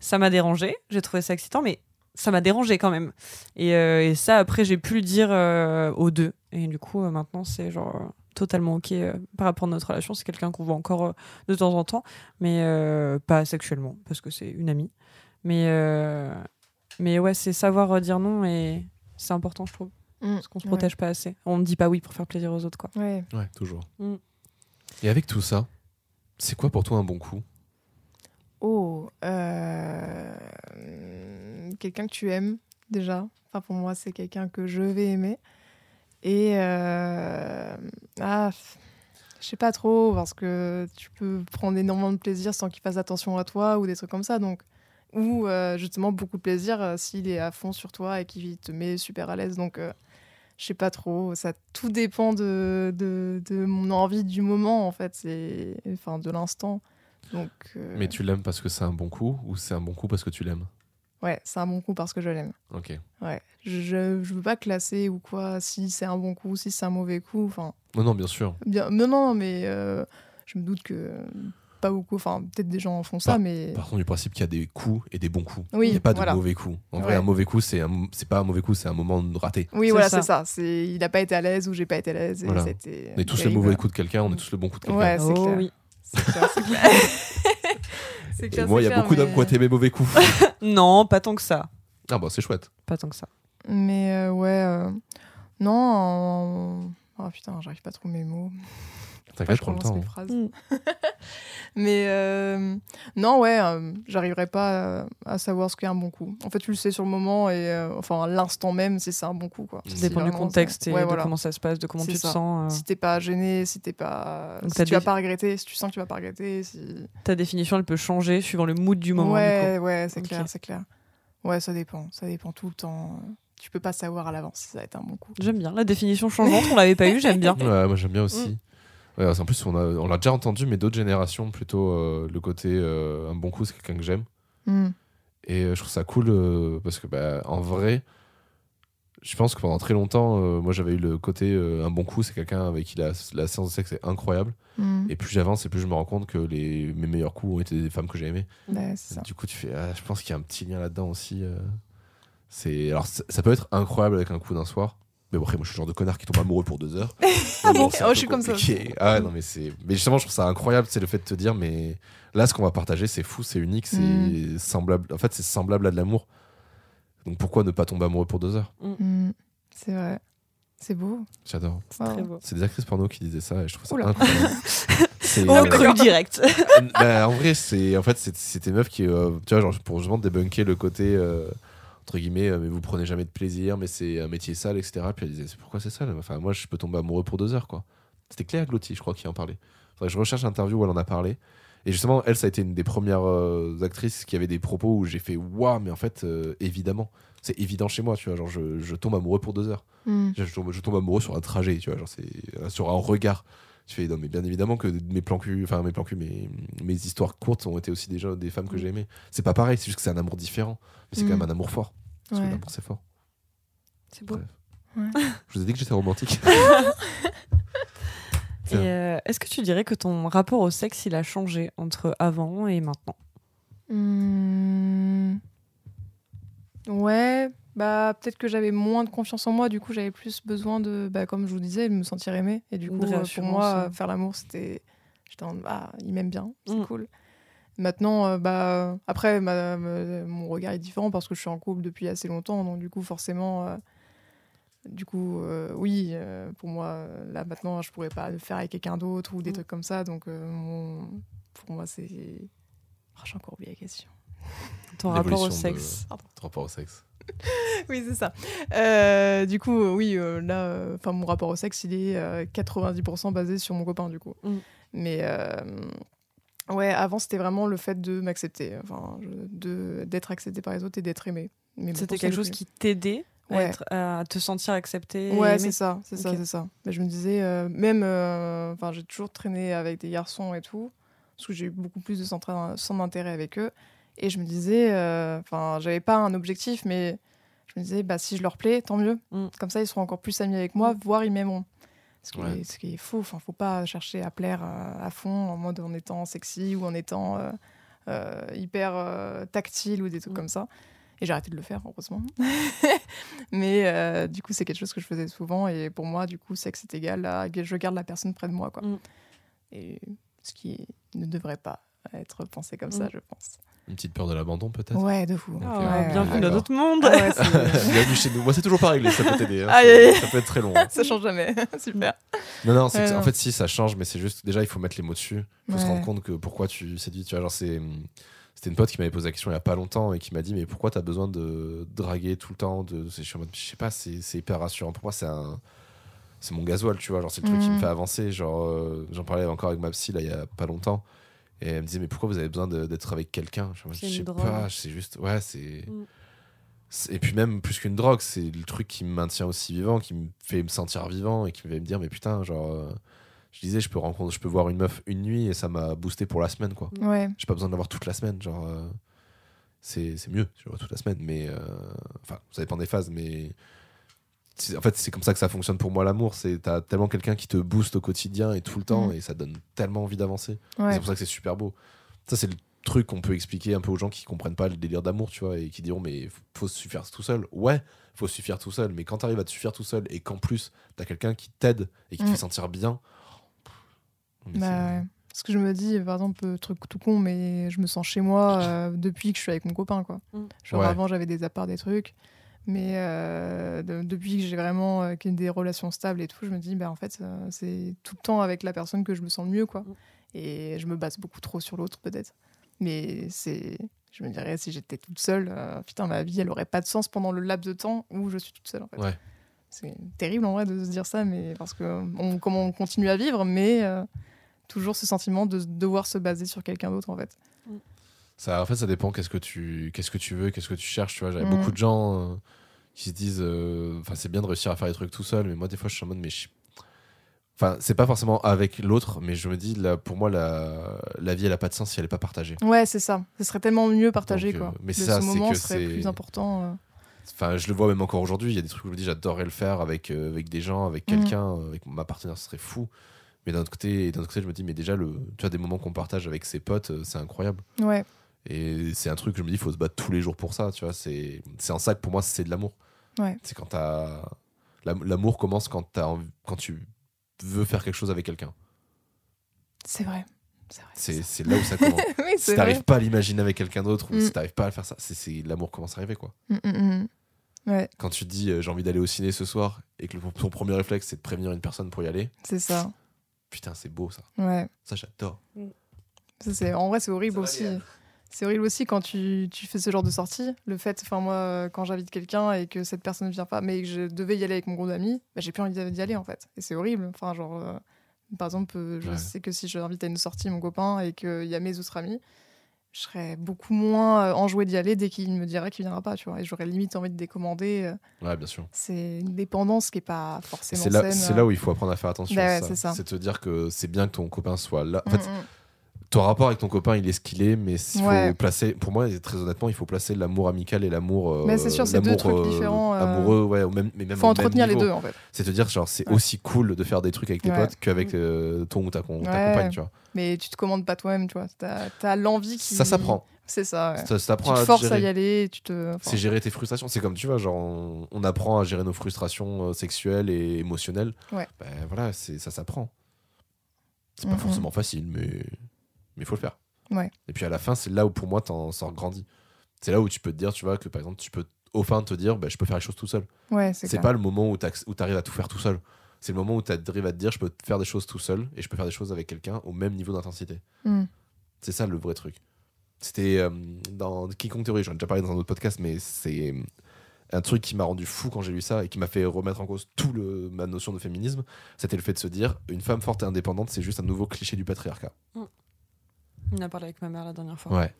Ça m'a dérangé, j'ai trouvé ça excitant, mais ça m'a dérangé quand même. Et, euh, et ça, après, j'ai pu le dire euh, aux deux. Et du coup, euh, maintenant, c'est genre euh, totalement ok euh, par rapport à notre relation. C'est quelqu'un qu'on voit encore euh, de temps en temps, mais euh, pas sexuellement, parce que c'est une amie. Mais, euh, mais ouais, c'est savoir euh, dire non et c'est important, je trouve. Hmm. Parce qu'on se Ouais. protège pas assez. On ne dit pas oui pour faire plaisir aux autres, quoi. Ouais. Ouais, toujours. Mm. Et avec tout ça, c'est quoi pour toi un bon coup? Oh, euh, quelqu'un que tu aimes déjà. Enfin, pour moi, c'est quelqu'un que je vais aimer. Et euh, ah, je sais pas trop parce que tu peux prendre énormément de plaisir sans qu'il fasse attention à toi ou des trucs comme ça. Donc, ou euh, justement beaucoup de plaisir euh, s'il est à fond sur toi et qu'il te met super à l'aise. Donc, euh, je sais pas trop. Ça tout dépend de, de, mon envie du moment en fait. C'est enfin de l'instant. Donc. Mais tu l'aimes parce que c'est un bon coup ou c'est un bon coup parce que tu l'aimes? Ouais, c'est un bon coup parce que je l'aime. Ok. Ouais, je, je veux pas classer ou quoi, si c'est un bon coup, si c'est un mauvais coup. Enfin, Non, non, bien sûr. bien, non, non, mais euh, je me doute que pas beaucoup, enfin, peut-être des gens font ça, Par- mais. Partons du principe qu'il y a des coups et des bons coups. Oui, Il n'y a pas de voilà. mauvais coups. En vrai, un mauvais coup, c'est un- c'est pas un mauvais coup, c'est un moment de raté. Oui, voilà, c'est ça. C'est, il a pas été à l'aise ou j'ai pas été à l'aise. Voilà. c'était On est tous le mauvais coup de quelqu'un, on est tous le bon coup de quelqu'un. Ouais, c'est oh clair. oui. C'est clair, c'est clair. Et moi, il y a clair, beaucoup d'hommes qui ont été mes mauvais coups. Non, pas tant que ça. ah bah c'est chouette. Pas tant que ça. Mais euh, ouais, euh, non. euh, Oh putain, j'arrive pas à trouver mes mots. T'inquiète, je prends le temps. hein. Mm. Mais euh, non, ouais, euh, j'arriverai pas euh, à savoir ce qu'est un bon coup. En fait, tu le sais sur le moment et euh, enfin à l'instant même c'est un bon coup. Quoi. Ça Ça dépend du contexte et ouais, de voilà. comment ça se passe, de comment tu te ça. sens. euh. Si t'es pas gêné, si t'es pas, Donc si t'as tu vas pas regretter, si tu sens que tu vas pas regretter, si. Ta définition, elle peut changer suivant le mood du moment. du ouais, ouais, c'est clair, c'est clair. Ouais, ça dépend, ça dépend tout le temps. Tu peux pas savoir à l'avance si ça va être un bon coup. coup. J'aime bien. La définition changeante, on l'avait pas eu, j'aime bien. Ouais, moi j'aime bien aussi. Ouais, en plus, on a- on l'a déjà entendu, mais d'autres générations, plutôt euh, le côté euh, un bon coup, c'est quelqu'un que j'aime. Hmm. Et euh, je trouve ça cool euh, parce que, bah, en vrai, je pense que pendant très longtemps, moi j'avais eu le côté un bon coup, c'est quelqu'un avec qui la, la séance de sexe est incroyable. Hmm. Et plus j'avance, et plus je me rends compte que les, mes meilleurs coups ont été des femmes que j'ai aimées. Ouais, ça. Du coup, tu fais, ah, je pense qu'il y a un petit lien là-dedans aussi. C'est alors ça peut être incroyable avec un coup d'un soir. Mais bon, après, moi, je suis le genre de connard qui tombe amoureux pour deux heures. Ah bon Oh, je suis comme ça. Ah non, mais c'est. Mais justement, je trouve ça incroyable, c'est le fait de te dire, mais là, ce qu'on va partager, c'est fou, c'est unique, c'est Mm. semblable. En fait, c'est semblable à de l'amour. Donc pourquoi ne pas tomber amoureux pour deux heures? Hmm. C'est vrai. C'est beau. J'adore. C'est très beau. C'est des actrices porno qui disaient ça et je trouve ça Oula. incroyable. C'est, Oh, euh, cru direct. bah, en vrai, c'est en fait c'était meuf qui, euh, tu vois, genre pour justement débunker le côté, euh, entre guillemets, euh, mais vous prenez jamais de plaisir, mais c'est un métier sale, etc. Puis elle disait, c'est pourquoi c'est sale? Enfin, moi, je peux tomber amoureux pour deux heures, quoi. C'était Cléa Glotti, je crois, qui en parlait. Faudrait que je recherche l'interview où elle en a parlé. Et justement, elle, ça a été une des premières euh, actrices qui avait des propos où j'ai fait, waouh, mais en fait, euh, évidemment, c'est évident chez moi, tu vois. Genre, je, je tombe amoureux pour deux heures. Mm. Je, je tombe, je tombe amoureux sur un trajet, tu vois, genre, c'est sur un regard. Tu fais, non, mais bien évidemment que mes plans cul, enfin, mes plans cul, mes, mes histoires courtes ont été aussi déjà des femmes que Mm. j'ai aimées. C'est pas pareil, c'est juste que c'est un amour différent. Mais c'est Mm. quand même un amour fort. Parce que l'amour, c'est fort. C'est beau. Ouais. Je vous ai dit que j'étais romantique. Euh, est-ce que tu dirais que ton rapport au sexe, il a changé entre avant et maintenant? Hmm. Ouais, bah peut-être que j'avais moins de confiance en moi, du coup j'avais plus besoin de, bah, comme je vous disais, de me sentir aimée. Et du coup, euh, pour moi, euh, faire l'amour, c'était. J'étais en. Ah, il m'aime bien, c'est Mm. cool. Maintenant, euh, bah, après, ma- ma- mon regard est différent parce que je suis en couple depuis assez longtemps, donc du coup, forcément. euh, du coup, oui, pour moi, là maintenant, je pourrais pas le faire avec quelqu'un d'autre ou des Mm. trucs comme ça. Donc, mon- pour moi, c'est. Oh, J'ai encore oublié la question. Ton rapport au de- sexe Ton rapport au sexe. Oui, c'est ça. Euh, du coup, euh, oui, euh, là, euh, enfin, mon rapport au sexe, il est euh, 90% basé sur mon copain, du coup. Mm. Mais euh, ouais, avant, c'était vraiment le fait de m'accepter, enfin, je- de d'être accepté par les autres et d'être aimé. C'était quelque chose qui t'aidait à, Ouais. être- à te sentir accepté Ouais, c'est ça, c'est ça, c'est ça. Mais je me disais, euh, même, euh, enfin, j'ai toujours traîné avec des garçons et tout, parce que j'ai eu beaucoup plus de centre d'intérêt avec eux. Et je me disais, euh, enfin, j'avais pas un objectif, mais je me disais, bah, si je leur plais, tant mieux. Mm. Comme ça, ils seront encore plus amis avec moi, voire ils m'aimeront. Ce qui, Ouais. est, ce qui est faux. Enfin, faut pas chercher à plaire à fond en mode en étant sexy ou en étant euh, euh, hyper euh, tactile ou des trucs Mm. comme ça. Et j'ai arrêté de le faire, heureusement. Mais euh, du coup, c'est quelque chose que je faisais souvent. Et pour moi, du coup, sexe est égal à que je garde la personne près de moi. Quoi. Mm. Et ce qui ne devrait pas être pensé comme Mm. ça, je pense. Une petite peur de l'abandon, peut-être Ouais, de fou. Ah, ouais, bienvenue dans notre monde Ah ouais, c'est- Bienvenue chez nous. Moi, c'est toujours pas réglé, ça peut t'aider. hein. Ça peut être très long. hein. ça change jamais. Super. Non, non, c'est en non. fait, si, ça change, mais c'est juste. Déjà, il faut mettre les mots dessus. Il faut se rendre compte que pourquoi tu séduis. Tu vois, genre, c'est. C'était une pote qui m'avait posé la question il y a pas longtemps et qui m'a dit Mais pourquoi t'as besoin de draguer tout le temps de... Je suis en mode, je sais pas, c'est c'est hyper rassurant. Pour moi, c'est un. C'est mon gasoil, tu vois. Genre, c'est le truc qui me Mhm. fait avancer. Genre, euh, j'en parlais encore avec ma psy là, il y a pas longtemps. Et elle me disait Mais pourquoi vous avez besoin d'être avec quelqu'un? Je sais drogue. pas, c'est juste. Ouais, c'est. Mm. c'est- Et puis même plus qu'une drogue, c'est le truc qui me maintient aussi vivant, qui me fait me sentir vivant et qui me fait me dire mais putain genre euh, je disais je peux rencontrer, je peux voir une meuf une nuit et ça m'a boosté pour la semaine quoi. Ouais. J'ai pas besoin de l'avoir toute la semaine genre euh, c'est c'est mieux je vois toute la semaine mais euh, enfin ça dépend des phases mais en fait c'est comme ça que ça fonctionne pour moi l'amour c'est t'as tellement quelqu'un qui te booste au quotidien et tout le temps Mm. et ça donne tellement envie d'avancer Ouais. c'est pour ça que c'est super beau. Ça, c'est le truc qu'on peut expliquer un peu aux gens qui comprennent pas le délire d'amour, tu vois, et qui diront, mais faut se suffire tout seul. Ouais, faut se suffire tout seul, mais quand t'arrives à te suffire tout seul et qu'en plus, t'as quelqu'un qui t'aide et qui te Mm. fait sentir bien. mais Bah. Ce que je me dis, par exemple, euh, truc tout con, mais je me sens chez moi euh, depuis que je suis avec mon copain. Quoi. Mm. Genre Ouais. avant, j'avais des apparts, des trucs. Mais euh, de- depuis que j'ai vraiment euh, que des relations stables et tout, je me dis, bah, en fait, euh, c'est tout le temps avec la personne que je me sens le mieux. Quoi. Mm. Et je me base beaucoup trop sur l'autre, peut-être. Mais c'est. Je me dirais, si j'étais toute seule, euh, putain, ma vie, elle aurait pas de sens pendant le laps de temps où je suis toute seule, en fait. Ouais. C'est terrible, en vrai, de se dire ça, mais parce que on, comment on continue à vivre, mais euh, toujours ce sentiment de devoir se baser sur quelqu'un d'autre, en fait. Ça, en fait, ça dépend qu'est-ce que tu, qu'est-ce que tu veux, qu'est-ce que tu cherches, tu vois. J'avais Mm. beaucoup de gens euh, qui se disent, euh, enfin, c'est bien de réussir à faire des trucs tout seul, mais moi, des fois, je suis en mode, mais je- Enfin, c'est pas forcément avec l'autre, mais je me dis, là, pour moi, la, la vie, elle a pas de sens si elle est pas partagée. Ouais, c'est ça. Ce serait tellement mieux partagé, Donc, euh, quoi. mais De ça, ce c'est moment que serait plus important. Enfin, je le vois même encore aujourd'hui. Il y a des trucs où je me dis, j'adorerais le faire avec, euh, avec des gens, avec Mhm. quelqu'un, avec ma partenaire, ce serait fou. Mais d'un autre côté, d'un côté, je me dis, mais déjà, le, tu vois, des moments qu'on partage avec ses potes, euh, c'est incroyable. Ouais, Et c'est un truc que je me dis, il faut se battre tous les jours pour ça. Tu vois, c'est, c'est en ça que pour moi, c'est de l'amour. Ouais. C'est quand t'as. l'am- L'amour commence quand, t'as envie- quand tu veux faire quelque chose avec quelqu'un. c'est vrai. C'est là où ça commence. oui, si t'arrives pas à l'imaginer avec quelqu'un d'autre, ou Mm. si t'arrives pas à faire ça, c'est, c'est l'amour commence à arriver, quoi. Mm, mm, mm. Ouais, Quand tu te dis, euh, j'ai envie d'aller au ciné ce soir, et que le- ton premier réflexe, c'est de prévenir une personne pour y aller, c'est ça. putain, c'est beau ça. Ouais. Ça, j'adore. Ça, c'est... En vrai, c'est horrible Ça aussi. C'est horrible aussi quand tu, tu fais ce genre de sortie. Le fait, enfin moi, quand j'invite quelqu'un et que cette personne ne vient pas, mais que je devais y aller avec mon groupe d'amis, bah, j'ai plus envie d'y aller en fait. Et c'est horrible. Enfin, genre, euh, par exemple, euh, je Ouais. sais que si je invite à une sortie mon copain et qu'il y a mes autres amis, je serais beaucoup moins euh, enjouée d'y aller dès qu'il me dirait qu'il viendra pas, tu vois. Et j'aurais limite envie de décommander. Ouais, bien sûr. C'est une dépendance qui est pas forcément C'est là, saine. c'est là où il faut apprendre à faire attention. Bah ouais, c'est. C'est te dire que c'est bien que ton copain soit là. En Mm, fait, mm. Ton rapport avec ton copain, il est ce qu'il est, mais il Ouais. faut placer, pour moi, très honnêtement, il faut placer l'amour amical et l'amour. euh, Mais c'est sûr, c'est deux trucs différents, euh, Amoureux, ouais, au même, mais même faut au même entretenir les deux en fait. C'est te dire, genre, c'est Ouais. aussi cool de faire des trucs avec tes Ouais. potes qu'avec euh, ton ou ta, compagne, tu vois. Mais tu te commandes pas toi-même, tu vois. T'as as, l'envie qui. Ça s'apprend. C'est ça. ouais. Ça, ça Tu te à forces gérer. à y aller. et Tu te. enfin, C'est gérer tes frustrations. C'est comme tu vois, genre on, on apprend à gérer nos frustrations euh, sexuelles et émotionnelles. Ouais. Ben voilà, ça s'apprend. C'est pas Mhm. forcément facile, mais mais faut le faire. Ouais. Et puis à la fin, c'est là où pour moi t'en sors grandi. C'est là où tu peux te dire, tu vois, que par exemple, tu peux au fin te dire, ben, je peux faire les choses tout seul. Ouais, c'est pas le moment où tu arrives à tout faire tout seul. C'est le moment où tu arrives à te dire, je peux faire des choses tout seul et je peux faire des choses avec quelqu'un au même niveau d'intensité. Mm. C'est ça le vrai truc. C'était euh, dans Quiconque Théorie, j'en ai déjà parlé dans un autre podcast, mais c'est un truc qui m'a rendu fou quand j'ai lu ça et qui m'a fait remettre en cause toute ma notion de féminisme. C'était le fait de se dire, une femme forte et indépendante, c'est juste un nouveau cliché du patriarcat. On a parlé avec ma mère la dernière fois. Ouais.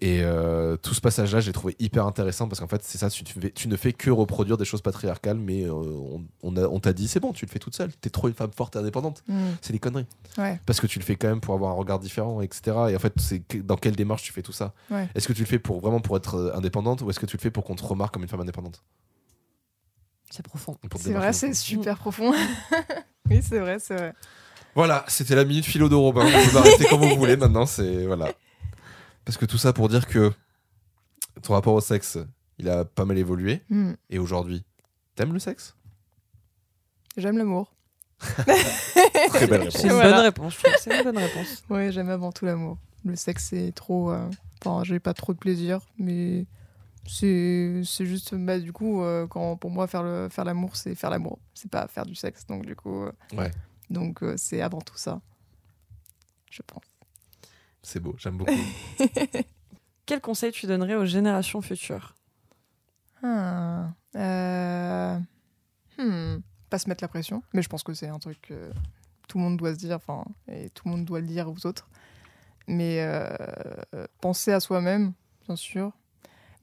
Et euh, tout ce passage-là, j'ai trouvé hyper intéressant parce qu'en fait, c'est ça, tu, tu fais- tu ne fais que reproduire des choses patriarcales, mais euh, on, t'a dit, c'est bon, tu le fais toute seule, t'es trop une femme forte et indépendante. Mm. C'est des conneries. Ouais. Parce que tu le fais quand même pour avoir un regard différent, etc. Et en fait, c'est dans quelle démarche tu fais tout ça? Ouais. Est-ce que tu le fais pour vraiment pour être euh, indépendante ou est-ce que tu le fais pour qu'on te remarque comme une femme indépendante? C'est profond. C'est vrai, c'est super profond. oui, c'est vrai, c'est vrai. Voilà, c'était la minute philo de Robin. Vous pouvez arrêter comme vous voulez maintenant, c'est voilà. Parce que tout ça pour dire que ton rapport au sexe, il a pas mal évolué. Mm. Et aujourd'hui, t'aimes le sexe? J'aime l'amour. Très belle réponse. C'est une bonne réponse. C'est une bonne réponse. Ouais, j'aime avant tout l'amour. Le sexe, c'est trop. euh, Enfin, j'ai pas trop de plaisir, mais c'est c'est juste. Bah, du coup, euh, quand, pour moi, faire le faire l'amour, c'est faire l'amour. C'est pas faire du sexe. Donc, du coup. euh, Ouais. Donc, euh, c'est avant tout ça. Je pense. C'est beau, j'aime beaucoup. Quel conseil tu donnerais aux générations futures? Ah, euh, hmm, Pas se mettre la pression, mais je pense que c'est un truc que tout le monde doit se dire, enfin, et tout le monde doit le dire aux autres. Mais euh, penser à soi-même, bien sûr.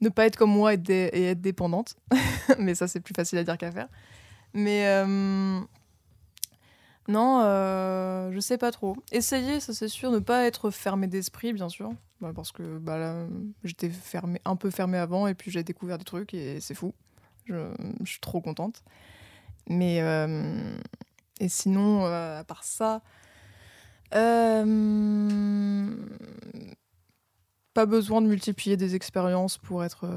Ne pas être comme moi et, dé- et être dépendante, mais ça c'est plus facile à dire qu'à faire. Mais euh, non, euh, je sais pas trop. Essayer, ça c'est sûr, ne pas être fermé d'esprit, bien sûr. Bah, parce que bah, j'étais un peu fermé avant et puis j'ai découvert des trucs et c'est fou. Je, suis trop contente. Mais euh, et sinon, euh, à part ça, euh, pas besoin de multiplier des expériences pour être,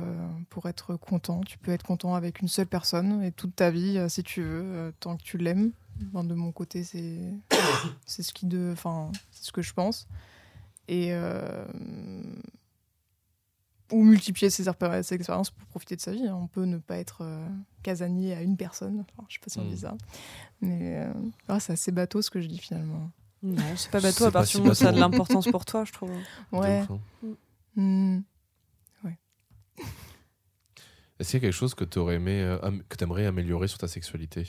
pour être content. Tu peux être content avec une seule personne et toute ta vie, si tu veux, tant que tu l'aimes. Enfin, de mon côté, c'est c'est ce qui de, enfin, c'est ce que je pense. Et euh, ou multiplier ses, expériences pour profiter de sa vie. hein. On peut ne pas être euh, casanier à une personne. Enfin, je sais pas si on Mm. dit ça, mais euh, ah, c'est assez bateau ce que je dis finalement. Non, c'est pas bateau à partir du moment où ça a de l'importance pour toi, je trouve. Ouais. Hein. Hmm. Est-ce qu'il y a quelque chose que tu aurais aimé, euh, que t'aimerais améliorer sur ta sexualité?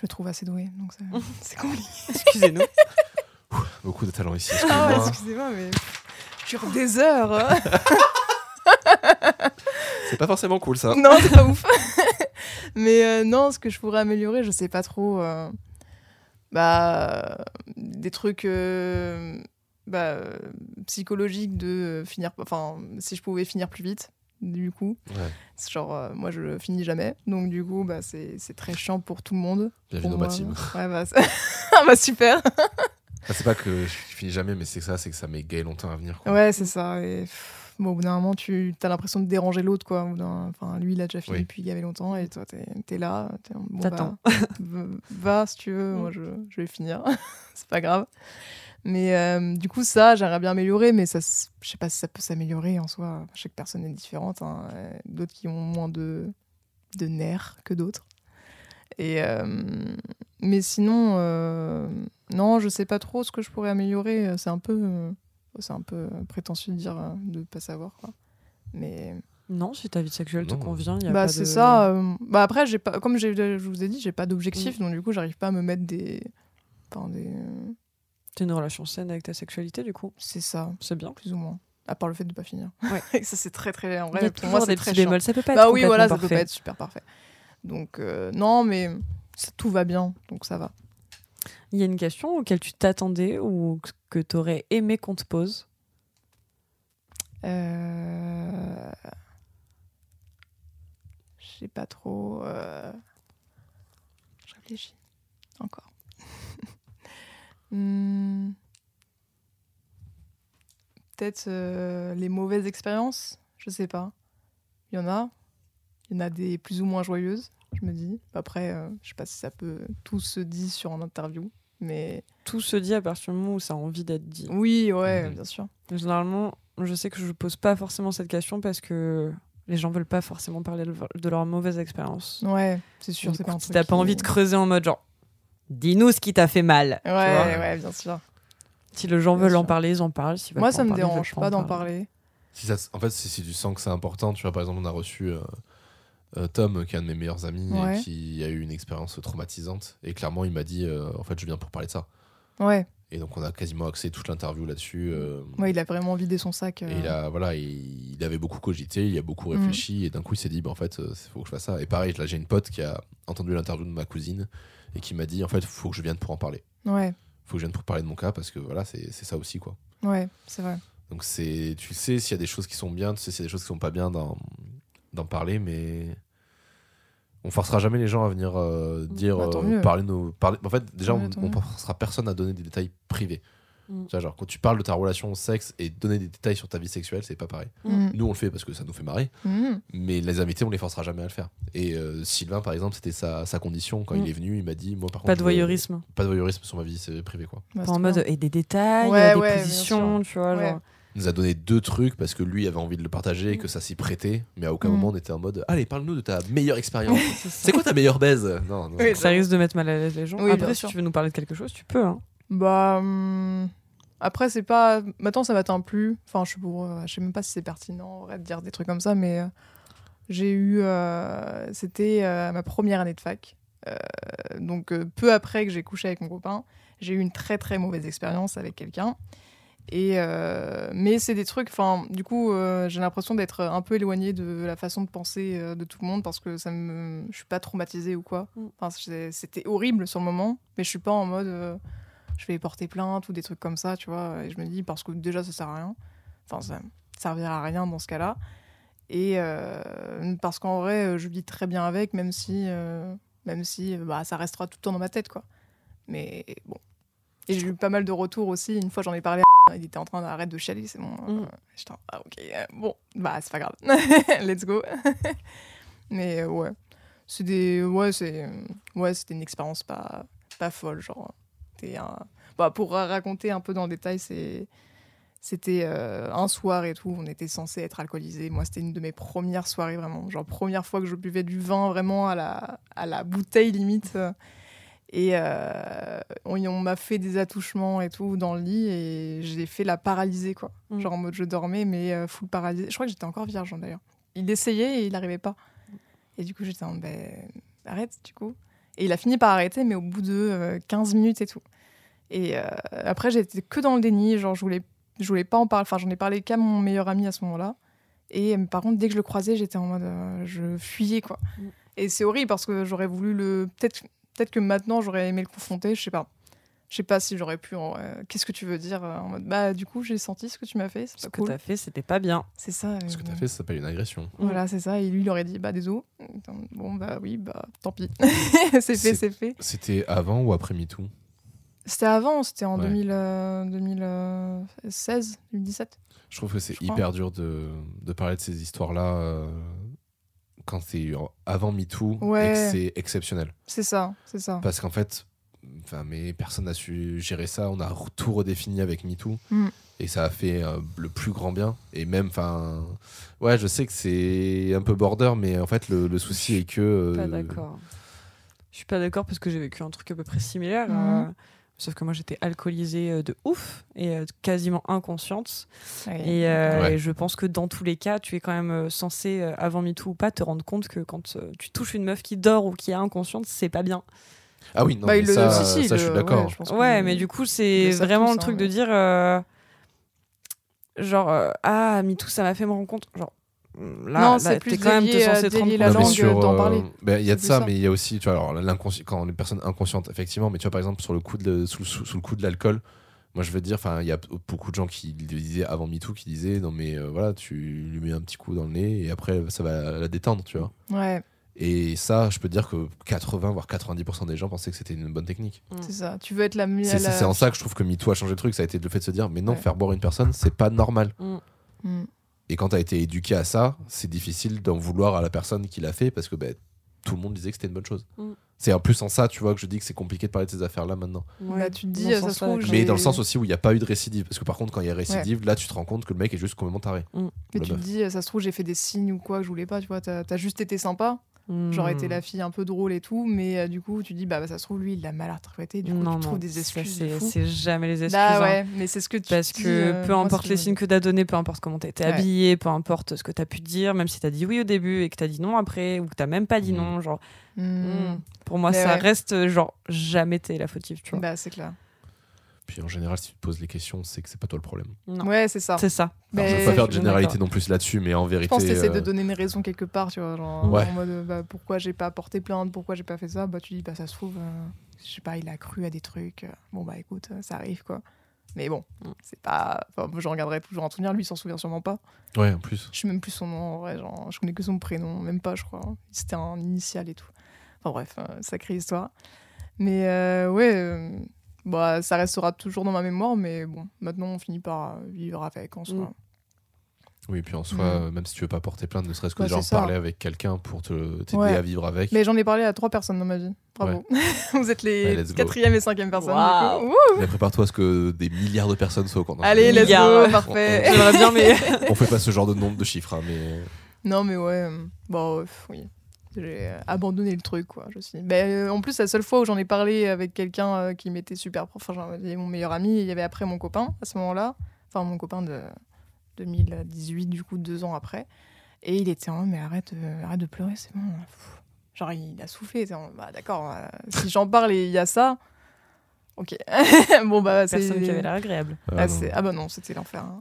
Je me trouve assez douée, donc ça- c'est compliqué. Excusez-nous. Beaucoup de talent ici. Ah, excusez-moi, mais je dure des heures. hein. c'est pas forcément cool ça. non, c'est pas ouf. mais euh, non, ce que je pourrais améliorer, je sais pas trop. euh, bah, des trucs euh, bah, euh, psychologiques de finir. Enfin, si je pouvais finir plus vite, du coup. Ouais. C'est Genre, euh, moi, je finis jamais. Donc, du coup, bah, c'est c'est très chiant pour tout le monde. Bienvenue Pour dans ma moi. team. Ouais, bah, ah, bah, super. Ah, c'est pas que je finis jamais, mais c'est ça, c'est que ça met gay longtemps à venir. quoi. Ouais, c'est ça. Et pff, bon, au bout d'un moment, tu as l'impression de déranger l'autre, quoi. Enfin, lui, il a déjà fini Oui. depuis il y avait longtemps, et toi, t'es es là. t'es en- bon, T'attends. bah, v- va si tu veux. Moi, je, je vais finir. c'est pas grave. Mais euh, du coup, ça, j'aimerais bien améliorer, mais ça, je sais pas si ça peut s'améliorer en soi. Chaque personne est différente. hein. Euh, D'autres qui ont moins de, de nerfs que d'autres. Et euh, mais sinon, euh, non, je sais pas trop ce que je pourrais améliorer. C'est un peu, c'est un peu prétentieux de dire de pas savoir quoi. Mais Non, si ta vie sexuelle te Non. convient, il y a bah pas c'est de- ça. euh, bah après j'ai pas, comme je vous ai dit, j'ai pas d'objectif, donc du coup j'arrive pas à me mettre des, enfin, des, euh, T'as une relation saine avec ta sexualité, du coup. c'est ça, C'est bien. plus ou moins. À part le fait de pas finir. Ouais. ça c'est très très. En vrai, pour moi c'est très bémols. Ça peut pas être Bah oui, voilà, ça peut pas être super parfait. Donc euh, non, mais ça- tout va bien, donc ça va. Il y a une question auquel tu t'attendais ou que tu aurais aimé qu'on te pose? Euh... Je sais pas trop. euh, Je réfléchis. Encore. Hmm. Peut-être euh, les mauvaises expériences. Je sais pas. Il y en a. Il y en a des plus ou moins joyeuses, je me dis. Après, euh, je sais pas si ça peut tout se dit sur un interview. Mais Tout se dit à partir du moment où ça a envie d'être dit. oui, ouais, Mhm. bien sûr. Généralement, je sais que je pose pas forcément cette question parce que les gens veulent pas forcément parler de, leur mauvaise expérience. Ouais, c'est sûr. C'est si t'as pas qui- envie de creuser en mode genre, dis-nous ce qui t'a fait mal. tu Ouais, vois. ouais, bien sûr. Si les gens Bien veulent en parler, ils en parlent. Veulent Moi, ça me parler, dérange pas en d'en parler. Si ça, en fait, si, si tu sens que c'est important, tu vois, par exemple, on a reçu euh, euh, Tom, qui est un de mes meilleurs amis, Ouais. et qui a eu une expérience traumatisante. Et clairement, il m'a dit, euh, en fait, je viens pour parler de ça. Ouais, Et donc, on a quasiment axé toute l'interview là-dessus. euh, ouais, il a vraiment vidé son sac. euh. Et il, a, voilà, il, il avait beaucoup cogité, il a beaucoup Mm. réfléchi, et d'un coup, il s'est dit, bah, en fait, il faut que je fasse ça. Et pareil, là, j'ai une pote qui a entendu l'interview de ma cousine, et qui m'a dit, en fait, il faut que je vienne pour en parler. Ouais, faut que je vienne pour parler de mon cas, parce que voilà, c'est ça aussi, quoi. ouais, c'est vrai. Donc c'est, tu sais s'il y a des choses qui sont bien, tu sais s'il y a des choses qui sont pas bien d'en, parler, mais on forcera jamais les gens à venir euh, dire, Bah, euh, parler nos, parler. En fait, déjà, on, on forcera personne à donner des détails privés. Mm. Tu vois, genre quand tu parles de ta relation au sexe et donner des détails sur ta vie sexuelle, c'est pas pareil. Mm. Nous, on le fait parce que ça nous fait marrer, Mhm. mais les invités, on les forcera jamais à le faire. Et euh, Sylvain, par exemple, c'était sa, sa condition quand Mm. il est venu. Il m'a dit, moi, par contre, Pas de veux- voyeurisme. pas de voyeurisme sur ma vie privée, quoi. Bah, en mode, bien. et des détails, Ouais, des ouais, positions, tu vois. Ouais. Genre, Il nous a donné deux trucs parce que lui avait envie de le partager et que ça s'y prêtait, mais à aucun Mm. moment on était en mode Allez, parle-nous de ta meilleure expérience. c'est quoi ta meilleure baise? Non, non. Oui, Ça risque de mettre mal à l'aise les gens. Oui, Après, si tu veux nous parler de quelque chose, tu peux. Hein. Bah. hum, Après, c'est pas. Maintenant, ça m'atteint plus. Enfin, je sais, pas, je sais même pas si c'est pertinent de dire des trucs comme ça, mais euh, j'ai eu. euh, C'était euh, ma première année de fac. Euh, donc, euh, peu après que j'ai couché avec mon copain, j'ai eu une très très mauvaise expérience avec quelqu'un. Et euh, mais c'est des trucs. Enfin, du coup, euh, j'ai l'impression d'être un peu éloignée de la façon de penser euh, de tout le monde parce que ça me, je suis pas traumatisée ou quoi. Mm. Enfin, c'était horrible sur le moment, mais je suis pas en mode. Je vais porter plainte ou des trucs comme ça, tu vois. Et je me dis, parce que déjà, ça sert à rien. Enfin, ça servira à rien dans ce cas-là. Et euh, parce qu'en vrai, euh, je vis très bien avec, même si, euh, même si bah, ça restera tout le temps dans ma tête, quoi. Mais bon. Et j'ai eu pas mal de retours aussi. Une fois, j'en ai parlé à il était en train d'arrêter de chialer, c'est bon. Mm. Euh, J'étais ah, ok, bon, bah, c'est pas grave. Let's go. Mais ouais. C'est des. Ouais, c'est. Ouais, c'était une expérience pas, pas folle, genre. C'était un... bah, pour ra- raconter un peu dans le détail, c'est. C'était euh, un soir et tout, on était censé être alcoolisé. Moi, c'était une de mes premières soirées, vraiment. Genre, première fois que je buvais du vin, vraiment à la, à la bouteille limite. Et euh, on, on m'a fait des attouchements et tout dans le lit et j'ai fait la paralysée, quoi. Mm. Genre en mode je dormais, mais euh, full paralysée. Je crois que j'étais encore vierge, hein, d'ailleurs. Il essayait et il n'arrivait pas. Et du coup, j'étais en ben, arrête, du coup. Et il a fini par arrêter, mais au bout de euh, 15 minutes et tout. Et euh, après, j'étais que dans le déni, genre je voulais, je voulais pas en parler. Enfin, j'en ai parlé qu'à mon meilleur ami à ce moment-là. Et euh, par contre, dès que je le croisais, j'étais en mode, euh, je fuyais quoi. Mm. Et c'est horrible parce que j'aurais voulu le, peut-être, peut-être que maintenant j'aurais aimé le confronter. Je sais pas. Je sais pas si j'aurais pu. en- euh, Qu'est-ce que tu veux dire euh, en mode, bah du coup, j'ai senti ce que tu m'as fait. Ce pas que cool. t'as fait, c'était pas bien. C'est ça. Ce que euh, t'as fait, ça s'appelle une agression. Voilà, c'est ça. Et lui, il aurait dit, bah désolé. Bon, bah oui, bah tant pis. c'est fait, C'est- fait. C'était avant ou après MeToo? C'était avant, c'était en Ouais. 2000, euh, 2016, 2017. Je trouve que c'est hyper dur de, de parler de ces histoires-là euh, quand c'est avant MeToo et que c'est exceptionnel. C'est ça, c'est ça. Parce qu'en fait, enfin, mais personne n'a su gérer ça. On a tout redéfini avec MeToo. Mm. Et ça a fait euh, le plus grand bien. Et même, enfin. Ouais, je sais que c'est un peu border, mais en fait, le, le souci est que. euh, Pas d'accord. Je suis pas d'accord parce que j'ai vécu un truc à peu près similaire. Mhm. euh, Sauf que moi, j'étais alcoolisée euh, de ouf et quasiment inconsciente. Ouais. Et, euh, Ouais. et je pense que dans tous les cas, tu es quand même censé, avant MeToo ou pas, te rendre compte que quand tu touches une meuf qui dort ou qui est inconsciente, c'est pas bien. Ah oui, non, Bah, mais le- ça, si, si, ça, il je suis d'accord. ouais, je pense Ouais, que- mais du coup, c'est vraiment le truc hein, de dire. euh, genre, euh, ah, MeToo, ça m'a fait me rendre compte. Genre, là, Non, c'est plus quand même délié, censé euh, te rendre délier compte. la langue d'en euh, parler. ben, Il y a de C'est ça, mais il y a aussi, tu vois, alors quand les personnes inconscientes, effectivement, mais tu vois, par exemple, sur le coup de, sous, sous- sous le coup de l'alcool, moi je veux dire, enfin, il y a beaucoup de gens qui le disaient avant MeToo qui disaient, non mais euh, voilà, tu lui mets un petit coup dans le nez et après ça va la détendre, tu vois. Ouais, Et ça, je peux te dire que 80 voire 90% des gens pensaient que c'était une bonne technique. c'est ça. Tu veux être la mieux. C'est en ça que je trouve que MeToo a changé le truc, ça a été le fait de se dire, mais non, Ouais. faire boire une personne, c'est pas normal. Mm. Et quand tu as été éduqué à ça, c'est difficile d'en vouloir à la personne qui l'a fait parce que ben, tout le monde disait que c'était une bonne chose. Mm. C'est en plus en ça, tu vois, que je dis que c'est compliqué de parler de ces affaires-là maintenant. Ouais, Bah, tu te dis, ça se trouve. Mais dans le sens aussi où il n'y a pas eu de récidive. Parce que par contre, quand il y a récidive, là, tu te rends compte que le mec est juste complètement taré. Mais tu te dis, ça se trouve, j'ai fait des signes ou quoi que je voulais pas, tu vois. T'as as juste été sympa. J'aurais été Hmm. la fille un peu drôle et tout, mais euh, du coup, tu dis, bah, bah, ça se trouve, lui, il l'a mal interprété. Du coup, non, tu trouves non, des ça, excuses. c'est jamais les excuses. Bah hein. ouais, mais c'est ce que tu Parce dis, que euh, peu importe les signes que t'as donnés, peu importe comment t'as été Ouais. habillé, peu importe ce que t'as pu dire, même si t'as dit oui au début et que t'as dit non après, ou que t'as même pas dit Mm. non, genre, Mm. mm, pour moi, Mais ça ouais. reste genre jamais t'es la fautive, tu vois. Bah, c'est clair. Puis en général, si tu te poses les questions, c'est que c'est pas toi le problème. Non. Ouais, c'est ça. C'est ça. Alors, je veux pas faire de je généralité non plus là-dessus, mais en Je vérité. pense que euh, de donner une raison quelque part, tu vois. Genre, Ouais. en mode, bah, pourquoi j'ai pas porté plainte, pourquoi j'ai pas fait ça. Bah, tu dis, bah, ça se trouve, euh, je sais pas, il a cru à des trucs. euh, Bon, bah, écoute, euh, ça arrive, quoi. Mais bon, Mm. c'est pas. Enfin, moi, je regarderai toujours en souvenir. Lui, il s'en souvient sûrement pas. Ouais, en plus. Je sais même plus son nom, en vrai. Genre, je connais que son prénom, même pas, je crois. C'était un initial et tout. Enfin, bref, euh, sacrée histoire. Mais euh, ouais, euh, bah, ça restera toujours dans ma mémoire, mais bon, maintenant, on finit par euh, vivre avec en soi. Oui, puis en soi, Mm. euh, même si tu veux pas porter plainte, ne serait-ce que Ouais, déjà en parler avec quelqu'un pour te- t'aider Ouais. à vivre avec. Mais j'en ai parlé à trois personnes dans ma vie. Bravo. Vous êtes les Ouais, quatrième et cinquième personnes. du Waouh. coup. Ouh. Mais prépare-toi à ce que des milliards de personnes soient au courant. Allez, let's go, parfait. Bien, mais. On fait pas ce genre de nombre de chiffres, hein, mais. Non, mais ouais, euh, bon, euh, oui. J'ai abandonné le truc, quoi. Je suis Ben, euh, en plus, la seule fois où j'en ai parlé avec quelqu'un euh, qui m'était super proche, enfin, genre, il y avait mon meilleur ami, et il y avait après mon copain à ce moment-là, enfin, mon copain de 2018, du coup, deux ans après. Et il était en mode, mais arrête, euh, arrête de pleurer, c'est bon. Pff. Genre, il a soufflé. en bah, d'accord, euh, si j'en parle et il y a ça, ok. bon, bah, c'est. Personne qui avait l'air agréable. Ah, Ah, ah bah non, c'était l'enfer. hein.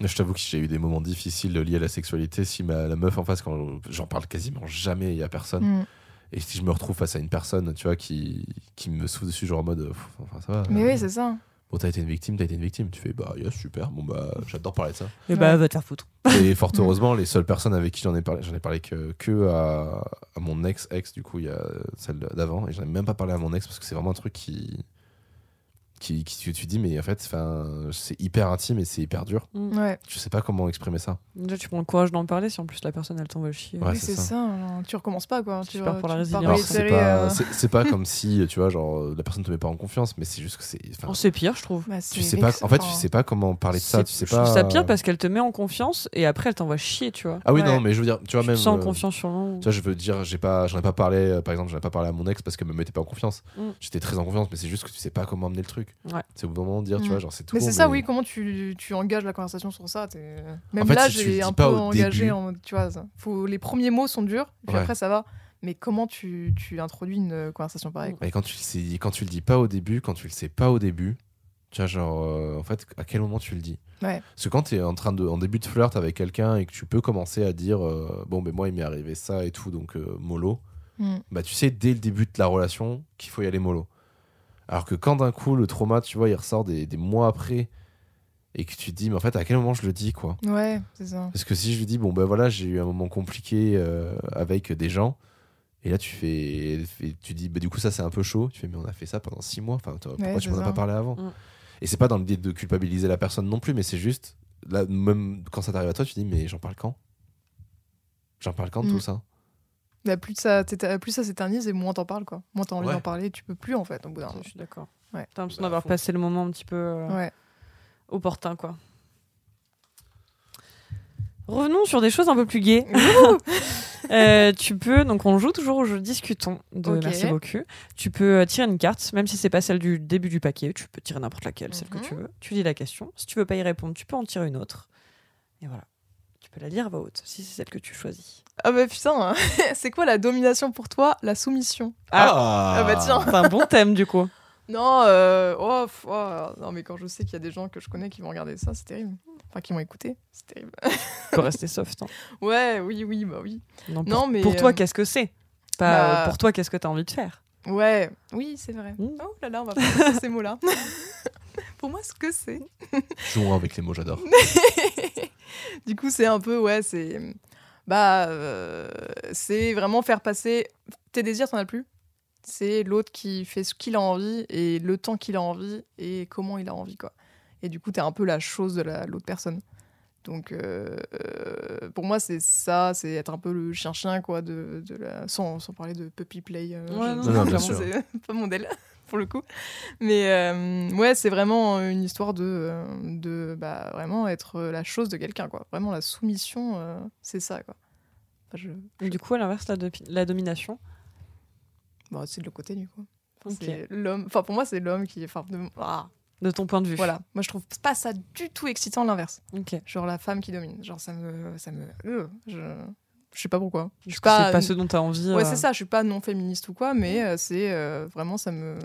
Je t'avoue que j'ai eu des moments difficiles liés à la sexualité. Si ma, la meuf en face, quand j'en parle quasiment jamais, il y a personne. Mm. Et si je me retrouve face à une personne, tu vois, qui, qui me souffle dessus, genre en mode, pff, enfin ça va. Mais euh, oui, c'est ça. Bon, t'as été une victime, t'as été une victime. Tu fais, bah, yeah, super, bon, bah, j'adore parler de ça. Et bah, va te faire foutre. Et fort heureusement, les seules personnes avec qui j'en ai parlé, j'en ai parlé que, que à, à mon ex-ex, du coup, il y a celle d'avant. Et j'en ai même pas parlé à mon ex parce que c'est vraiment un truc qui. Qui, qui tu, tu dis, mais en fait, c'est hyper intime et c'est hyper dur. Ouais. Je sais pas comment exprimer ça. Déjà, tu prends le courage d'en parler si en plus la personne elle t'envoie chier. Ouais, oui, c'est ça. ça. genre, tu recommences pas, quoi. Tu Super vas- pour la résilience. C'est pas, euh, pas comme si, tu vois, genre, la personne te met pas en confiance, mais c'est juste que c'est. Oh, c'est pire, je trouve. bah, tu sais pas, en fait, tu sais pas comment parler de ça. Tu sais je pas. trouve ça pire parce qu'elle te met en confiance et après elle t'envoie chier, tu vois. Ah oui, Ouais. non, mais je veux dire, tu vois, tu même. en euh, confiance sur l'on. Tu vois, je veux dire, j'ai pas, j'en ai pas parlé, euh, par exemple, j'en ai pas parlé à mon ex parce qu'elle me mettait pas en confiance. Mm. J'étais très en confiance, mais c'est juste que tu sais pas comment amener le truc. Ouais. C'est au bout d'un moment de dire, tu Mm. vois, genre c'est tout. Mais c'est ça, oui, comment tu, tu engages la conversation sur ça t'es- Même fait, là, si j'ai un peu engagé début- en mode, tu vois, ça. Faut, les premiers mots sont durs, puis Ouais. après ça va. Mais comment tu, tu introduis une euh, conversation pareille. Mais quand tu, quand tu le dis pas au début, quand tu le sais pas au début, tu vois, genre, euh, en fait, à quel moment tu le dis? Ouais. Parce que quand tu es en train de, en début de flirt avec quelqu'un et que tu peux commencer à dire, euh, bon, ben moi, il m'est arrivé ça et tout, donc euh, mollo, Mm. bah tu sais dès le début de la relation qu'il faut y aller mollo. Alors que quand d'un coup, le trauma, tu vois, il ressort des, des mois après et que tu te dis, mais en fait, à quel moment je le dis, quoi? Ouais, c'est ça. Parce que si je lui dis, bon, ben voilà, j'ai eu un moment compliqué euh, avec des gens, et là tu fais, tu dis, bah du coup, ça c'est un peu chaud. Tu fais, mais on a fait ça pendant six mois, enfin, toi, pourquoi Ouais, tu c'est m'en as pas parlé avant Mm. Et c'est pas dans l'idée de culpabiliser la personne non plus, mais c'est juste, là, même quand ça t'arrive à toi, tu dis, mais j'en parle quand? J'en parle quand de Mm. tout ça? Bah, plus, ça, t'éter- plus ça s'éternise et moins t'en parles, quoi. Moins t'as envie Ouais. d'en parler, tu peux plus en fait, au bout d'un moment. Je suis d'accord. Ouais. T'as l'impression Bah, d'avoir faut- passé le moment un petit peu euh, Ouais. opportun, quoi. Revenons sur des choses un peu plus gaies. Euh, tu peux, donc on joue toujours au jeu Discutons de Ok. Merci beaucoup. Tu peux euh, tirer une carte, même si c'est pas celle du début du paquet, tu peux tirer n'importe laquelle, celle que Mhm. tu veux. Tu lis la question. Si tu veux pas y répondre, tu peux en tirer une autre. Et voilà. Tu peux la lire à voix haute, si c'est celle que tu choisis. Ah bah putain, c'est quoi la domination pour toi La soumission? Ah, Ah bah tiens. C'est un bon thème du coup. Non, euh, oh, oh, non, mais quand je sais qu'il y a des gens que je connais qui vont regarder ça, c'est terrible. Enfin, qui vont écouter, c'est terrible. Faut rester soft. hein. Ouais, oui, oui, bah oui. Non, pour, Non, mais, pour toi, euh, qu'est-ce que c'est? Pas bah- pour toi, qu'est-ce que tu as envie de faire? Ouais, oui, c'est vrai. Mm. Oh là là, on va pas ces mots-là. pour moi, ce que c'est. Jouons avec les mots, j'adore. du coup, c'est un peu, ouais, c'est. Bah, euh, c'est vraiment faire passer. Tes désirs, t'en as plus. C'est l'autre qui fait ce qu'il a envie et le temps qu'il a envie et comment il a envie, quoi. Et du coup, t'es un peu la chose de la- l'autre personne. Donc, euh, euh, pour moi, c'est ça, c'est être un peu le chien-chien, quoi, de, de la... sans, sans parler de puppy play. euh, Ouais, non, non, c'est pas mon modèle, pour le coup. Mais euh, ouais, c'est vraiment une histoire de, de bah, vraiment être la chose de quelqu'un, quoi. Vraiment, la soumission, euh, c'est ça, quoi. Enfin, je... Et Du coup, à l'inverse, la, domination. bon, c'est de l'autre côté, du coup. Enfin, Ok. C'est l'homme. Enfin, pour moi, c'est l'homme qui. Enfin, de- ah, De ton point de vue. voilà. Moi, je trouve pas ça du tout excitant l'inverse. Ok. Genre la femme qui domine. Genre, ça me. Ça me... euh, je... je sais pas pourquoi. Je suis pas. c'est pas ce dont tu as envie. Ouais, euh, c'est ça. Je suis pas non féministe ou quoi, mais euh, c'est euh, vraiment, ça me.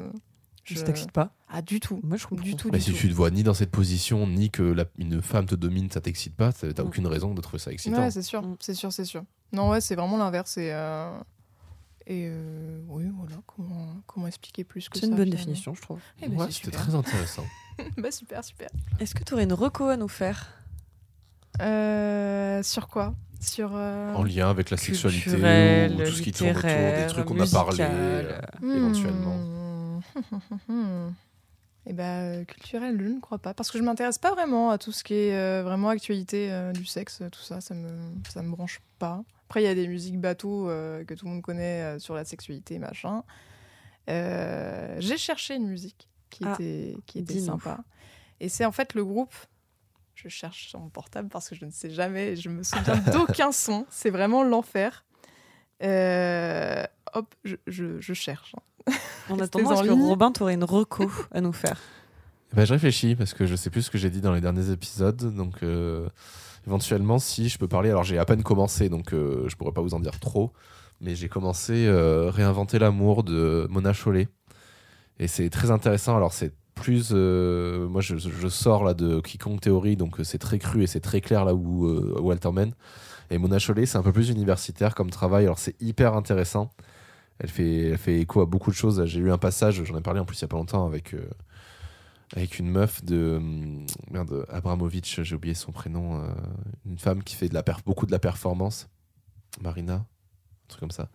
Je t'excite pas. Ah, du tout. Moi, je comprends. Du tout, Bah, du si tout. tu te vois ni dans cette position, ni que la- une femme te domine, ça t'excite pas, t'as Mm. aucune raison de trouver ça excitant. Ouais, c'est sûr, Mm. c'est sûr, c'est sûr. Non, ouais, c'est vraiment l'inverse. Et, euh, et euh, oui, voilà, comment, comment expliquer plus que ça C'est une bonne finalement. définition, je trouve. Eh ben, Ouais, c'était très intéressant. bah, super, super. Est-ce que tu aurais une reco à nous faire? Euh, sur quoi? Sur. euh, En lien avec la sexualité ou tout ce qui tourne autour des trucs qu'on a parlé. euh, musical. éventuellement. Eh ben, culturel, je ne crois pas. Parce que je m'intéresse pas vraiment à tout ce qui est euh, vraiment actualité euh, du sexe, tout ça, ça me, ça me branche pas. Après, il y a des musiques bateaux euh, que tout le monde connaît euh, sur la sexualité, machin. Euh, J'ai cherché une musique qui Ah, était, qui était sympa. Et c'est en fait le groupe. Je cherche sur mon portable parce que je ne sais jamais, je me souviens d'aucun son. C'est vraiment l'enfer. Euh, hop, je, je- je cherche. En Restez attendant, en est-ce que. Robin, t'aurais une reco à nous faire? Bah, je réfléchis parce que je sais plus ce que j'ai dit dans les derniers épisodes. Donc, euh, éventuellement, si je peux parler. Alors, j'ai à peine commencé, donc euh, je pourrais pas vous en dire trop. Mais j'ai commencé euh, Réinventer l'amour de Mona Chollet. Et c'est très intéressant. Alors, c'est plus. euh, moi, je, sors là de Quiconque Théorie, donc euh, c'est très cru et c'est très clair là où euh, Walter mène. Et Mona Chollet, c'est un peu plus universitaire comme travail. Alors, c'est hyper intéressant. Elle fait, elle fait écho à beaucoup de choses. J'ai eu un passage, j'en ai parlé en plus il y a pas longtemps avec. Avec une meuf de hum, merde Abramovich, j'ai oublié son prénom, euh, une femme qui fait beaucoup de la performance, Marina, un truc comme ça.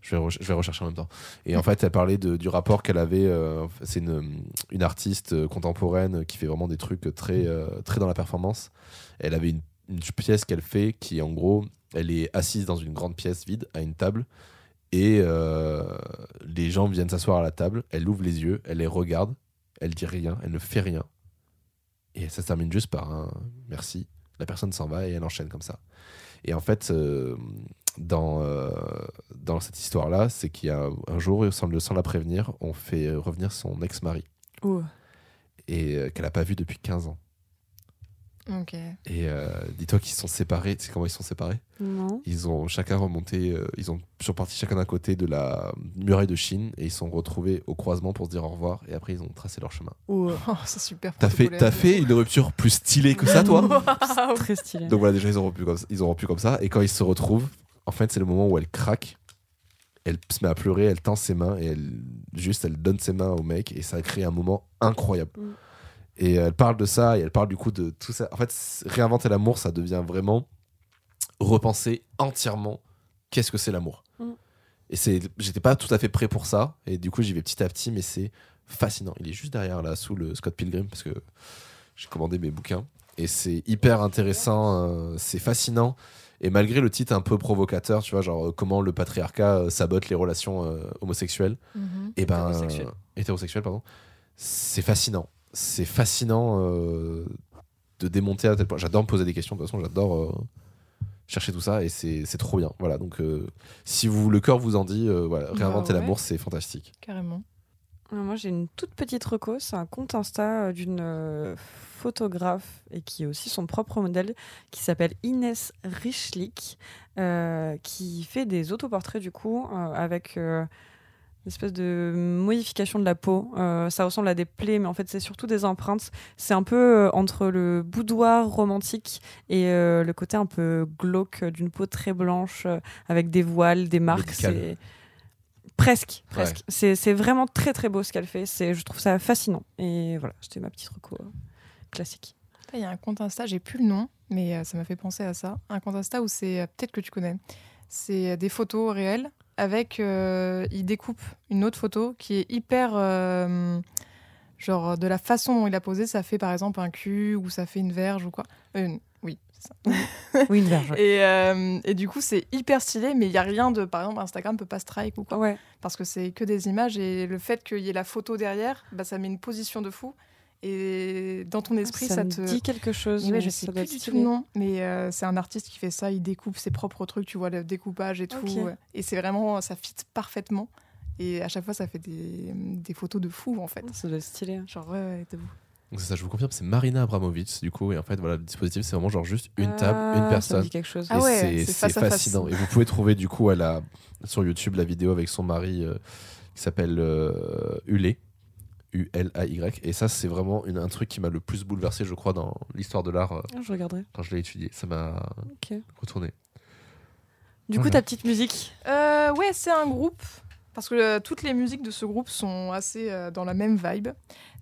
Je vais, je vais rechercher en même temps. Et en fait, elle parlait du rapport qu'elle avait. euh, c'est une, une artiste euh, contemporaine qui fait vraiment des trucs très, très dans la performance. Elle avait une, pièce qu'elle fait qui, en gros, elle est assise dans une grande pièce vide à une table. Et les gens viennent s'asseoir à la table. Elle ouvre les yeux, elle les regarde elle dit rien, elle ne fait rien. Et ça se termine juste par un merci. La personne s'en va et elle enchaîne comme ça. Et en fait, euh, dans, euh, dans cette histoire-là, c'est qu'il y a un jour, sans, sans la prévenir, on fait revenir son ex-mari et euh, qu'elle n'a pas vu depuis 15 ans. Et euh, dis-toi qu'ils sont séparés. Tu sais comment ils sont séparés? Non. Ils ont chacun remonté, euh, ils ont sont partis chacun d'un côté de la muraille de Chine et ils sont retrouvés au croisement pour se dire au revoir. Et après, ils ont tracé leur chemin. Oh, c'est super. T'as fait, t'as fait une rupture plus stylée que ça, toi? Très stylé. Donc voilà, déjà, ils ont, rompu comme ça, ils ont rompu comme ça. Et quand ils se retrouvent, en fait, c'est le moment où elle craque. Elle se met à pleurer, elle tend ses mains et elle, juste, elle donne ses mains au mec. Et ça crée un moment incroyable. Mm. Et elle parle de ça et elle parle du coup de tout ça. En fait, réinventer l'amour, ça devient vraiment repenser entièrement qu'est-ce que c'est l'amour. Mm. Et c'est, j'étais pas tout à fait prêt pour ça. Et du coup, j'y vais petit à petit, mais c'est fascinant. Il est juste derrière là, sous le Scott Pilgrim, parce que j'ai commandé mes bouquins. Et c'est hyper intéressant, euh, c'est fascinant. Et malgré le titre un peu provocateur, tu vois, genre euh, comment le patriarcat euh, sabote les relations euh, homosexuelles, Mhm. et ben Hétérosexuelles. euh, hétérosexuelles, pardon, c'est fascinant. C'est fascinant euh, de démonter à tel point. J'adore me poser des questions. De toute façon, j'adore. euh, cherchez tout ça et c'est c'est trop bien. Voilà, donc euh, si vous le cœur vous en dit, euh, voilà, Bah réinventer ouais. l'amour, c'est fantastique. Carrément. Moi, j'ai une toute petite reco. C'est un compte Insta euh, d'une euh, photographe et qui est aussi son propre modèle, qui s'appelle Inès Richlik, euh, qui fait des autoportraits du coup euh, avec euh, une espèce de modification de la peau. Euh, ça ressemble à des plaies, mais en fait, c'est surtout des empreintes. C'est un peu euh, entre le boudoir romantique et euh, le côté un peu glauque d'une peau très blanche euh, avec des voiles, des marques. C'est presque, presque. C'est c'est vraiment très très beau ce qu'elle fait. C'est, je trouve ça fascinant. Et voilà, c'était ma petite reco classique. Il y a un compte Insta, j'ai plus le nom, mais ça m'a fait penser à ça. Un compte Insta où c'est, peut-être que tu connais, c'est des photos réelles avec, euh, il découpe une autre photo qui est hyper, euh, genre de la façon dont il a posé, ça fait par exemple un cul ou ça fait une verge ou quoi. Euh, une- oui, c'est ça. Oui, une verge. Et, euh, et du coup, c'est hyper stylé, mais il y a rien de, par exemple, Instagram peut pas strike ou quoi, Ouais. parce que c'est que des images et le fait qu'il y ait la photo derrière, bah, ça met une position de fou. Et dans ton esprit, ça, ça, me te. dit quelque chose. Ouais, mais je ça sais plus du tout le nom, mais euh, c'est un artiste qui fait ça. Il découpe ses propres trucs, tu vois, le découpage et tout. Ouais. Et c'est vraiment, ça fit parfaitement. Et à chaque fois, ça fait des, des photos de fou, en fait. Ça doit être stylé. Genre, ouais, ouais, de vous. Donc c'est ça, je vous confirme, c'est Marina Abramovic du coup, et en fait voilà, le dispositif c'est vraiment genre juste une table, Ah, une Ça personne. dit quelque chose. Ah et ouais, c'est- face à fascinant. Et vous pouvez trouver du coup elle a, sur YouTube la vidéo avec son mari euh, qui s'appelle euh, Ulay. U-L-A-Y. Et ça, c'est vraiment une- un truc qui m'a le plus bouleversé, je crois, dans l'histoire de l'art euh, Ah, je regarderai. quand je l'ai étudié. Ça m'a retourné. Du coup, Voilà. ta petite musique. Euh, ouais, c'est un groupe. Parce que euh, toutes les musiques de ce groupe sont assez euh, dans la même vibe.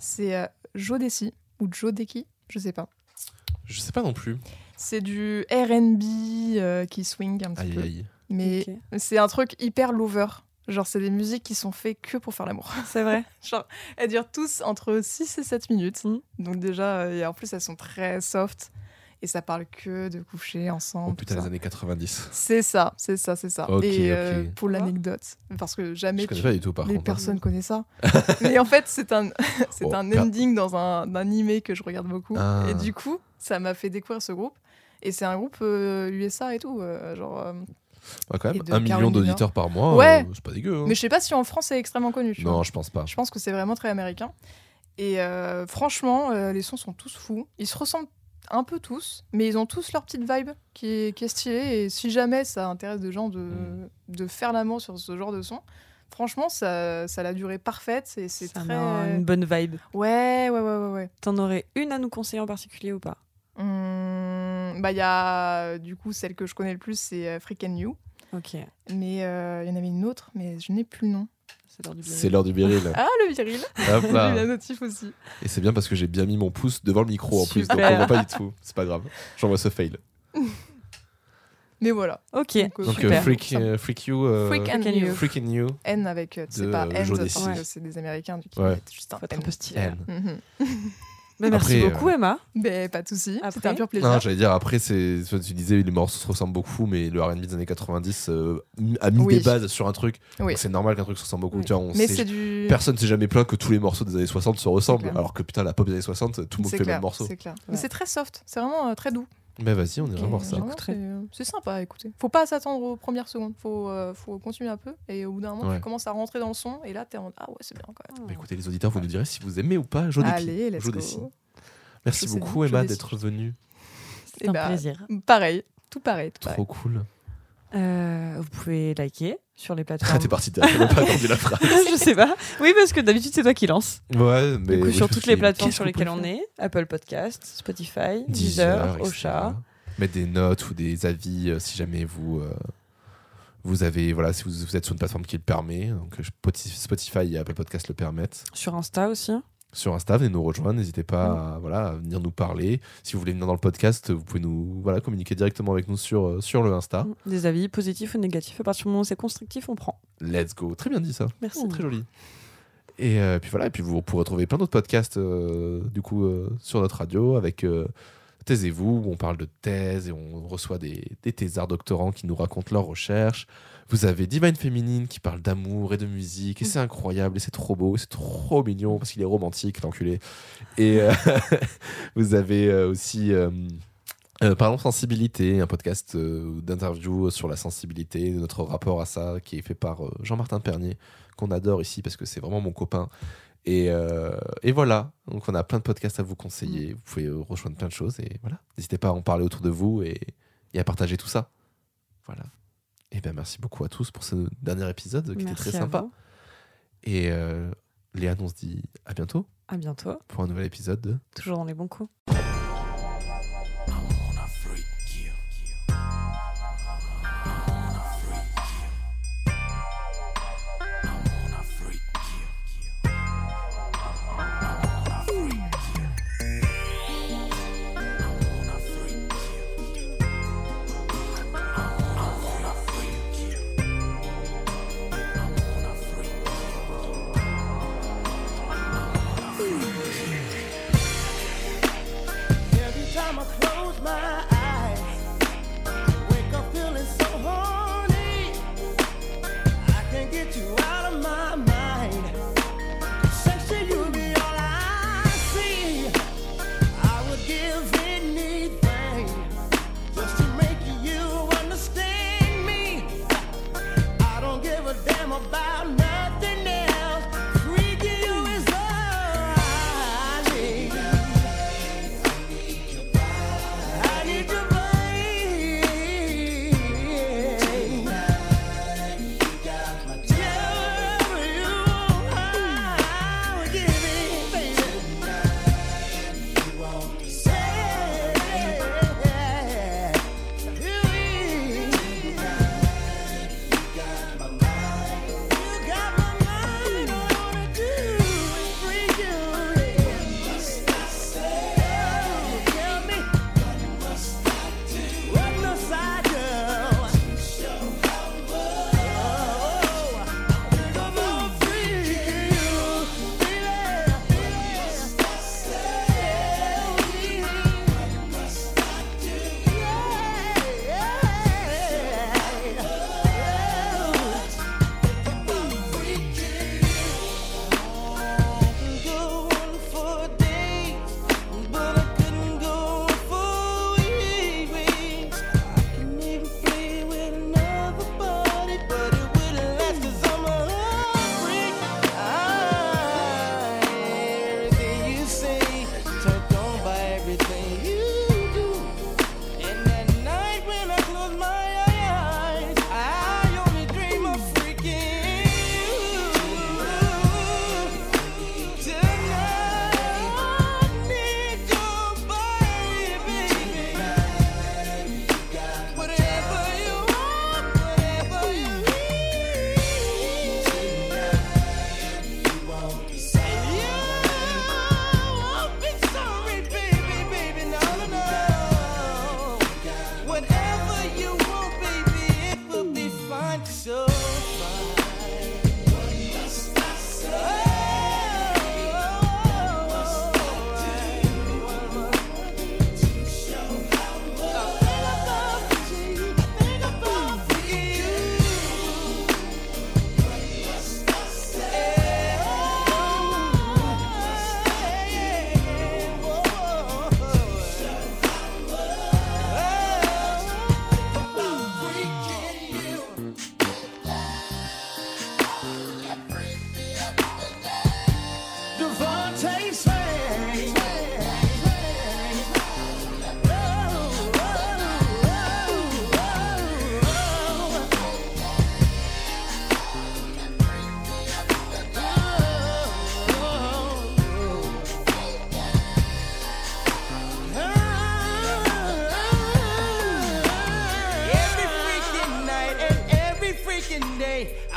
C'est euh, Jodeci ou Jodeki, je sais pas. Je sais pas non plus. C'est du RB euh, qui swing un petit Aïe peu. aïe. Mais c'est un truc hyper lover. Genre, c'est des musiques qui sont faites que pour faire l'amour. C'est vrai. Genre, elles durent tous entre 6 et 7 minutes. Mhm. Donc, déjà, euh, et en plus, elles sont très soft. Et ça parle que de coucher ensemble. Oh putain, les années 90. C'est ça, c'est ça, c'est ça. Ok, et euh, ok. pour Ah. l'anecdote, parce que jamais tu- pas du tout par les contre. hein. personnes connaissent ça. Mais en fait, c'est un, c'est Oh, un per- ending dans un, un animé que je regarde beaucoup. Ah. Et du coup, ça m'a fait découvrir ce groupe. Et c'est un groupe euh, USA et tout. euh, genre, Ouais, quand même, un million d'auditeurs par mois, Ouais. euh, c'est pas dégueu. hein. Mais je sais pas si en France c'est extrêmement connu. tu vois. Non, je pense pas. Je pense que c'est vraiment très américain. Et euh, franchement, euh, les sons sont tous fous. Ils se ressemblent un peu tous, mais ils ont tous leur petite vibe qui est, qui est stylée. Et si jamais ça intéresse des gens de, Mm. de faire l'amour sur ce genre de son, franchement, ça, ça a la durée parfaite. Et c'est Ça très. une bonne vibe. Ouais, ouais, ouais, ouais. ouais. T'en aurais une à nous conseiller en particulier ou pas? Hum, bah, il y a du coup celle que je connais le plus, c'est euh, Freak and You. Ok. Mais euh, il y en avait une autre, mais je n'ai plus le nom. C'est l'heure du viril. Ah, le viril Hop là. la notif aussi. Et c'est bien parce que j'ai bien mis mon pouce devant le micro en plus, donc on voit pas du tout. C'est pas grave. J'envoie ce fail. Mais voilà. Ok. Donc, euh, euh, freak, euh, freak you. euh, Freak and You. You. Freak and you. N avec, tu De, sais pas, N, c'est des Américains, du coup, Ouais. juste un Faut être un N. peu stylé. N. Bah, merci Après, beaucoup, Emma. Ben, pas de souci, Après c'était un pur plaisir. Non, j'allais dire après, c'est soit tu disais les morceaux se ressemblent beaucoup, mais le R&B des années 90 euh, a mis Oui. des bases sur un truc. Oui. C'est normal qu'un truc se ressemble beaucoup. Oui. Tu vois, on Mais sait- c'est du. Personne s'est jamais plaint que tous les morceaux des années 60 se ressemblent, alors que putain la pop des années 60, tout le monde fait le même morceau. c'est clair. Ouais. Mais c'est très soft, c'est vraiment euh, très doux. Mais vas-y, on ira voir ça. c'est, C'est sympa à écouter. Faut pas s'attendre aux premières secondes, faut, euh, faut continuer un peu. Et au bout d'un moment, Ouais. tu commences à rentrer dans le son, et là, t'es en. Ah ouais, c'est bien quand même. Bah, écoutez les auditeurs, vous nous direz si vous aimez ou pas Jodeci. Allez, let's Jodeci. go. Merci Je beaucoup Emma d'être venue. C'est Eh un bah, plaisir. Pareil, tout pareil. Tout pareil. Trop cool. Euh, vous pouvez liker sur les Ah, plateformes. t'es parti, t'as même pas attendu la phrase. je sais pas. Oui, parce que d'habitude, c'est toi qui lance. Ouais, mais. Du coup, oui, sur toutes les plateformes sur lesquelles on est Apple Podcast, Spotify, Deezer, Deezer. Ocha. Mettre des notes ou des avis euh, si jamais vous. euh, vous avez, voilà, si vous, vous êtes sur une plateforme qui le permet, donc euh, Spotify Spotify et Apple Podcast le permettent. Sur Insta aussi. Sur Insta, venez nous rejoindre, n'hésitez pas à, voilà, à venir nous parler. Si vous voulez venir dans le podcast, vous pouvez nous voilà, communiquer directement avec nous sur, euh, sur le Insta. Des avis positifs ou négatifs. À partir du moment où c'est constructif, on prend. Let's go. Très bien dit ça. Merci. Très joli. Et euh, puis voilà, et puis vous pourrez trouver plein d'autres podcasts euh, du coup euh, sur notre radio avec Taisez-vous, où on parle de thèse et on reçoit des, des thésards doctorants qui nous racontent leurs recherches. Vous avez Divine Féminine qui parle d'amour et de musique et c'est incroyable et c'est trop beau, et c'est trop mignon parce qu'il est romantique, l'enculé. Et euh, vous avez euh, aussi euh, Euh, parlons sensibilité, un podcast euh, d'interview sur la sensibilité, notre rapport à ça, qui est fait par euh, Jean-Martin Pernier, qu'on adore ici parce que c'est vraiment mon copain. Et, et voilà, donc on a plein de podcasts à vous conseiller. Vous pouvez rejoindre plein de choses et voilà. N'hésitez pas à en parler autour de vous et, et à partager tout ça. Voilà. Et bien merci beaucoup à tous pour ce dernier épisode qui était très sympa. vous. Et euh, Léa, on se dit à bientôt À bientôt. pour un nouvel épisode de Toujours dans les bons coups.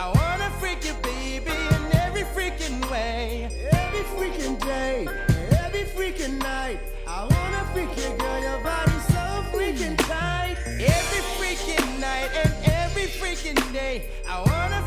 I wanna freak you, baby, in every freaking way. Every freaking day, every freaking night, I wanna freak you, girl. Your body's so freaking tight. Every freaking night and every freaking day, I wanna